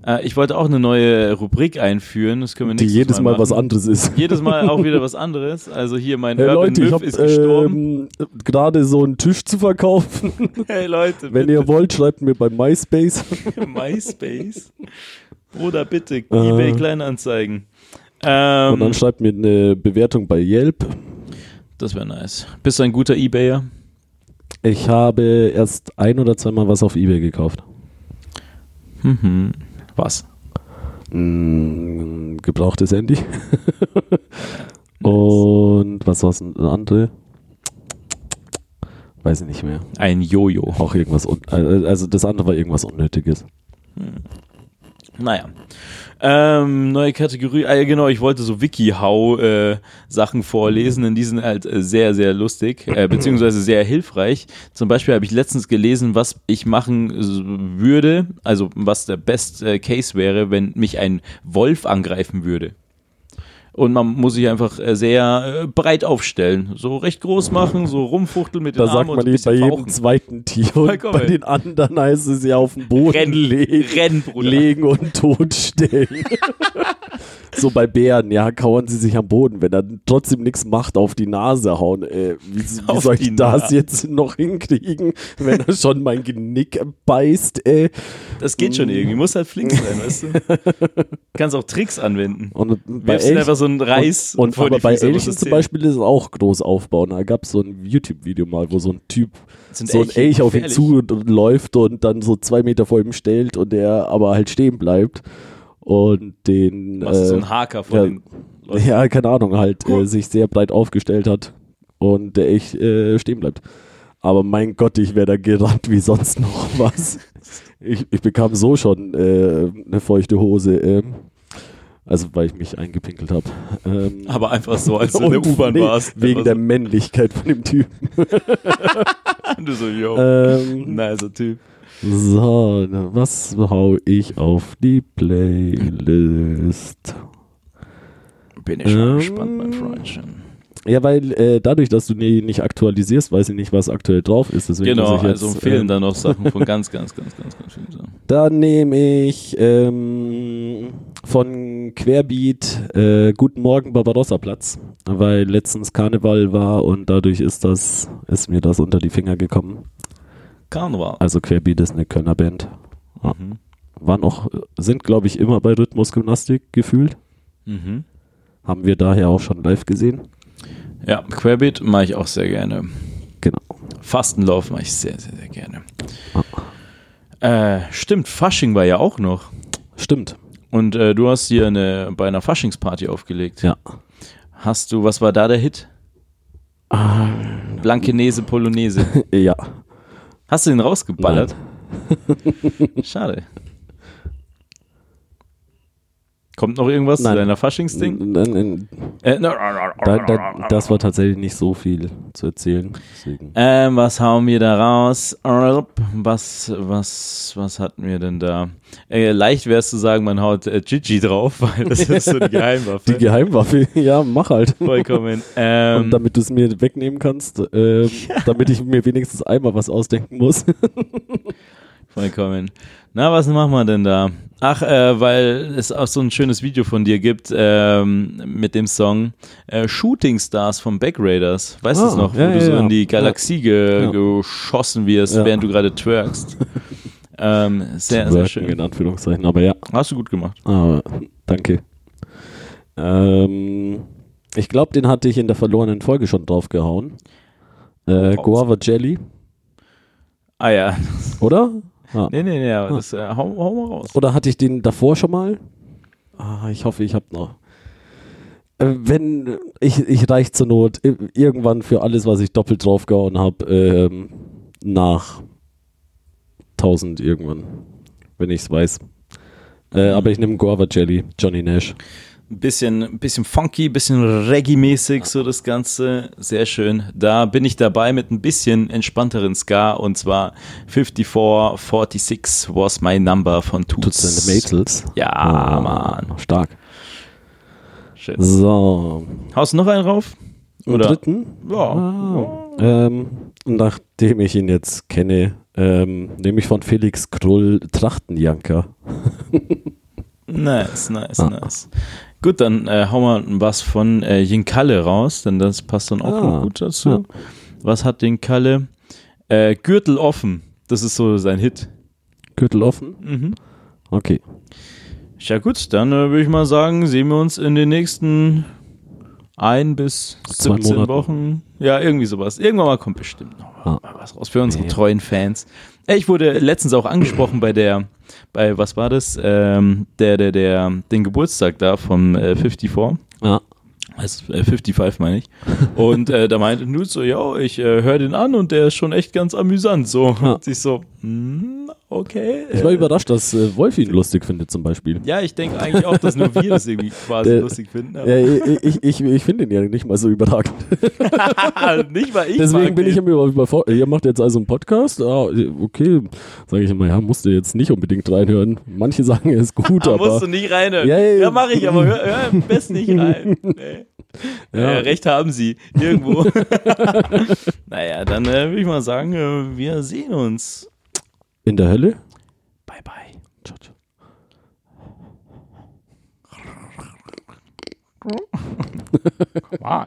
Äh, ich wollte auch eine neue Rubrik einführen. Das können wir Die nächstes jedes Mal, machen. was anderes ist. <laughs> Jedes Mal auch wieder was <laughs> anderes. Also hier mein Hey Urban Leute, ich habe ist gestorben. ähm, gerade so einen Tisch zu verkaufen. <laughs> hey Leute, Wenn ihr wollt, schreibt mir bei MySpace. MySpace. Bruder, bitte. Äh. eBay Kleinanzeigen. Ähm, Und dann schreibt mir eine Bewertung bei Yelp. das wäre nice. Bist du ein guter Ebayer? Ich habe erst ein oder zweimal was auf Ebay gekauft. Mhm. Was? Mm, gebrauchtes Handy. <laughs> Und was war das andere? Weiß ich nicht mehr. Ein Jojo. Auch irgendwas, äh, also das andere war irgendwas Unnötiges. Naja. Ähm, neue Kategorie. Ah, genau, ich wollte so Wiki-How-Sachen vorlesen, denn die sind halt äh, sehr, sehr lustig, äh, beziehungsweise sehr hilfreich. Zum Beispiel habe ich letztens gelesen, was ich machen äh, würde, also was der Best äh, Case wäre, wenn mich ein Wolf angreifen würde. Und man muss sich einfach äh, sehr äh, breit aufstellen. So recht groß machen, so rumfuchteln mit den Da sagt Armen und man ein nicht bei jedem fauchen. zweiten Tier und bei den anderen heißt es ja auf den Boden Renn, legen, renn, legen und totstellen. <laughs> so bei Bären, ja, kauern sie sich am Boden, wenn er trotzdem nichts macht, auf die Nase hauen. Äh, wie wie soll ich das Nase. jetzt noch hinkriegen, wenn er schon mein Genick beißt? Äh. Das geht schon irgendwie, muss halt flink sein, weißt du? <laughs> Kannst auch Tricks anwenden. Und bei Wirfst Elch- einfach so einen Reis und, und aber bei Elchen zum. Beispiel ist es auch groß aufbauen. Da gab es so ein YouTube-Video mal, wo so ein Typ Sind so ein Elch auf ihn zu und, und läuft und dann so zwei Meter vor ihm stellt und er aber halt stehen bleibt und den du äh, so einen Haker vor ja, den Leuten. ja keine Ahnung halt äh, sich sehr breit aufgestellt hat und der Elch äh, stehen bleibt. Aber mein Gott, ich wäre da gerannt wie sonst noch was. <laughs> Ich, ich bekam so schon äh, eine feuchte Hose. ähm. Also weil ich mich eingepinkelt habe. Ähm, Aber einfach so, als du in <laughs> der U-Bahn we- warst. Wegen der Einfach Männlichkeit von dem Typen. so, <laughs> du so, yo, ähm, nicer Typ. so, was hau ich auf die Playlist? Bin ich schon Ähm, gespannt, mein Freundchen. Ja, weil äh, dadurch, dass du nie nicht aktualisierst, weiß ich nicht, was aktuell drauf ist. Deswegen Genau, jetzt, also fehlen ähm, da noch Sachen von <laughs> ganz, ganz, ganz, ganz, ganz vielen Sachen. Dann nehme ich ähm, von Querbeat äh, Guten Morgen Barbarossa Platz, weil letztens Karneval war und dadurch ist das ist mir das unter die Finger gekommen. Karneval. Also Querbeat ist eine Kölner Band. Ja. Mhm. Waren auch sind glaube ich immer bei Rhythmusgymnastik gefühlt. Mhm. Haben wir daher auch schon live gesehen. Ja, Querbeat mache ich auch sehr gerne. Genau. Fastenlauf mache ich sehr, sehr, sehr gerne. Äh, stimmt, Fasching war ja auch noch. Stimmt. Und äh, du hast hier eine, bei einer Faschingsparty aufgelegt. Ja. Hast du, was war da der Hit? Ah, Blankenese Polonaise. <laughs> ja. Hast du den rausgeballert? <laughs> Schade. Kommt noch irgendwas Nein. zu deiner Faschingsding? Nein, Äh, Da, da, das war tatsächlich nicht so viel zu erzählen. Ähm, was hauen wir da raus? Was, was, was hatten wir denn da? Äh, leicht wäre es zu sagen, man haut äh, Gigi drauf, <laughs> weil das ist so die <laughs> Geheimwaffe. Die Geheimwaffe, ja, mach halt. Vollkommen. <laughs> Ähm, Und damit du es mir wegnehmen kannst, ähm, damit ich mir wenigstens einmal was ausdenken muss. Vollkommen. Na, was machen wir denn da? Ach, äh, weil es auch so ein schönes Video von dir gibt ähm, mit dem Song äh, Shooting Stars von Back Raiders. Weißt du Ah, es noch? Wo ja, du so ja. in die Galaxie ge geschossen wirst, während du gerade twerkst. <laughs> ähm, sehr, sehr Worken schön. In Anführungszeichen, aber ja. Hast du gut gemacht. Ah, danke. Ähm, ich glaube, den hatte ich in der verlorenen Folge schon draufgehauen. Äh. Guava Jelly, Ah ja. oder? Ah. Nee, nee, nee, aber das äh, hau, hau mal raus. Oder hatte ich den davor schon mal? Ah, ich hoffe, ich habe noch. Äh, Wenn ich, ich reich zur Not i- irgendwann für alles, was ich doppelt draufgehauen habe, ähm, nach 1000 irgendwann, wenn ich es weiß. Äh, aber ich nehme Guava Jelly, Johnny Nash. Ein bisschen, ein bisschen funky, ein bisschen Reggae-mäßig, so das Ganze. Sehr schön. Da bin ich dabei mit ein bisschen entspannteren Ska und zwar 5446 was my number von Toots. Toots and the Maytals. Ja, Ah, Mann. Stark. Schön. So. Haust du noch einen rauf? Oder? dritten? Ja. Ah. Ähm, nachdem ich ihn jetzt kenne, ähm, nehme ich von Felix Krull Trachtenjanker. <laughs> Nice, nice, Ah. nice. Gut, dann äh, hauen wir was von äh, Jinkalle raus, denn das passt dann auch Ah, noch gut dazu. ja. Was hat Jinkalle? Äh, Gürtel offen. Das ist so sein Hit. Gürtel offen? Mhm. Okay. Ja gut, dann äh, würde ich mal sagen, sehen wir uns in den nächsten ein bis Zwei 17 Monaten. Wochen. Ja, irgendwie sowas. Irgendwann mal kommt bestimmt noch Ah. was raus für unsere Ja. treuen Fans. Ich wurde letztens auch angesprochen bei der, bei was war das? Ähm, der, der, der, den Geburtstag da vom äh, 54. Ja. Also äh, 55 meine ich. Und äh, da meinte Nut so, ja, ich äh, höre den an und der ist schon echt ganz amüsant. So. Ja. Und ich so, okay. Ich war äh, überrascht, dass äh, Wolf ihn lustig findet zum Beispiel. ja, ich denke eigentlich auch, dass nur wir das irgendwie <laughs> quasi Der- lustig finden. Ja, ich ich, ich, finde ihn ja nicht mal so überragend. <laughs> nicht mal ich. Deswegen bin ich immer überfordert. Ihr macht jetzt also einen Podcast? Ah, okay. Sage ich immer, ja, musst du jetzt nicht unbedingt reinhören. Manche sagen, er ist gut, <laughs> Da aber. musst du nicht reinhören. Ja, Ja, ja, mache ich, aber hör, hör am besten nicht rein. Nee. Ja. Ja. recht haben sie. Irgendwo. naja, dann äh, würde ich mal sagen, äh, wir sehen uns. In der Hölle? Bye, bye. Ciao, <laughs> ciao. Come on.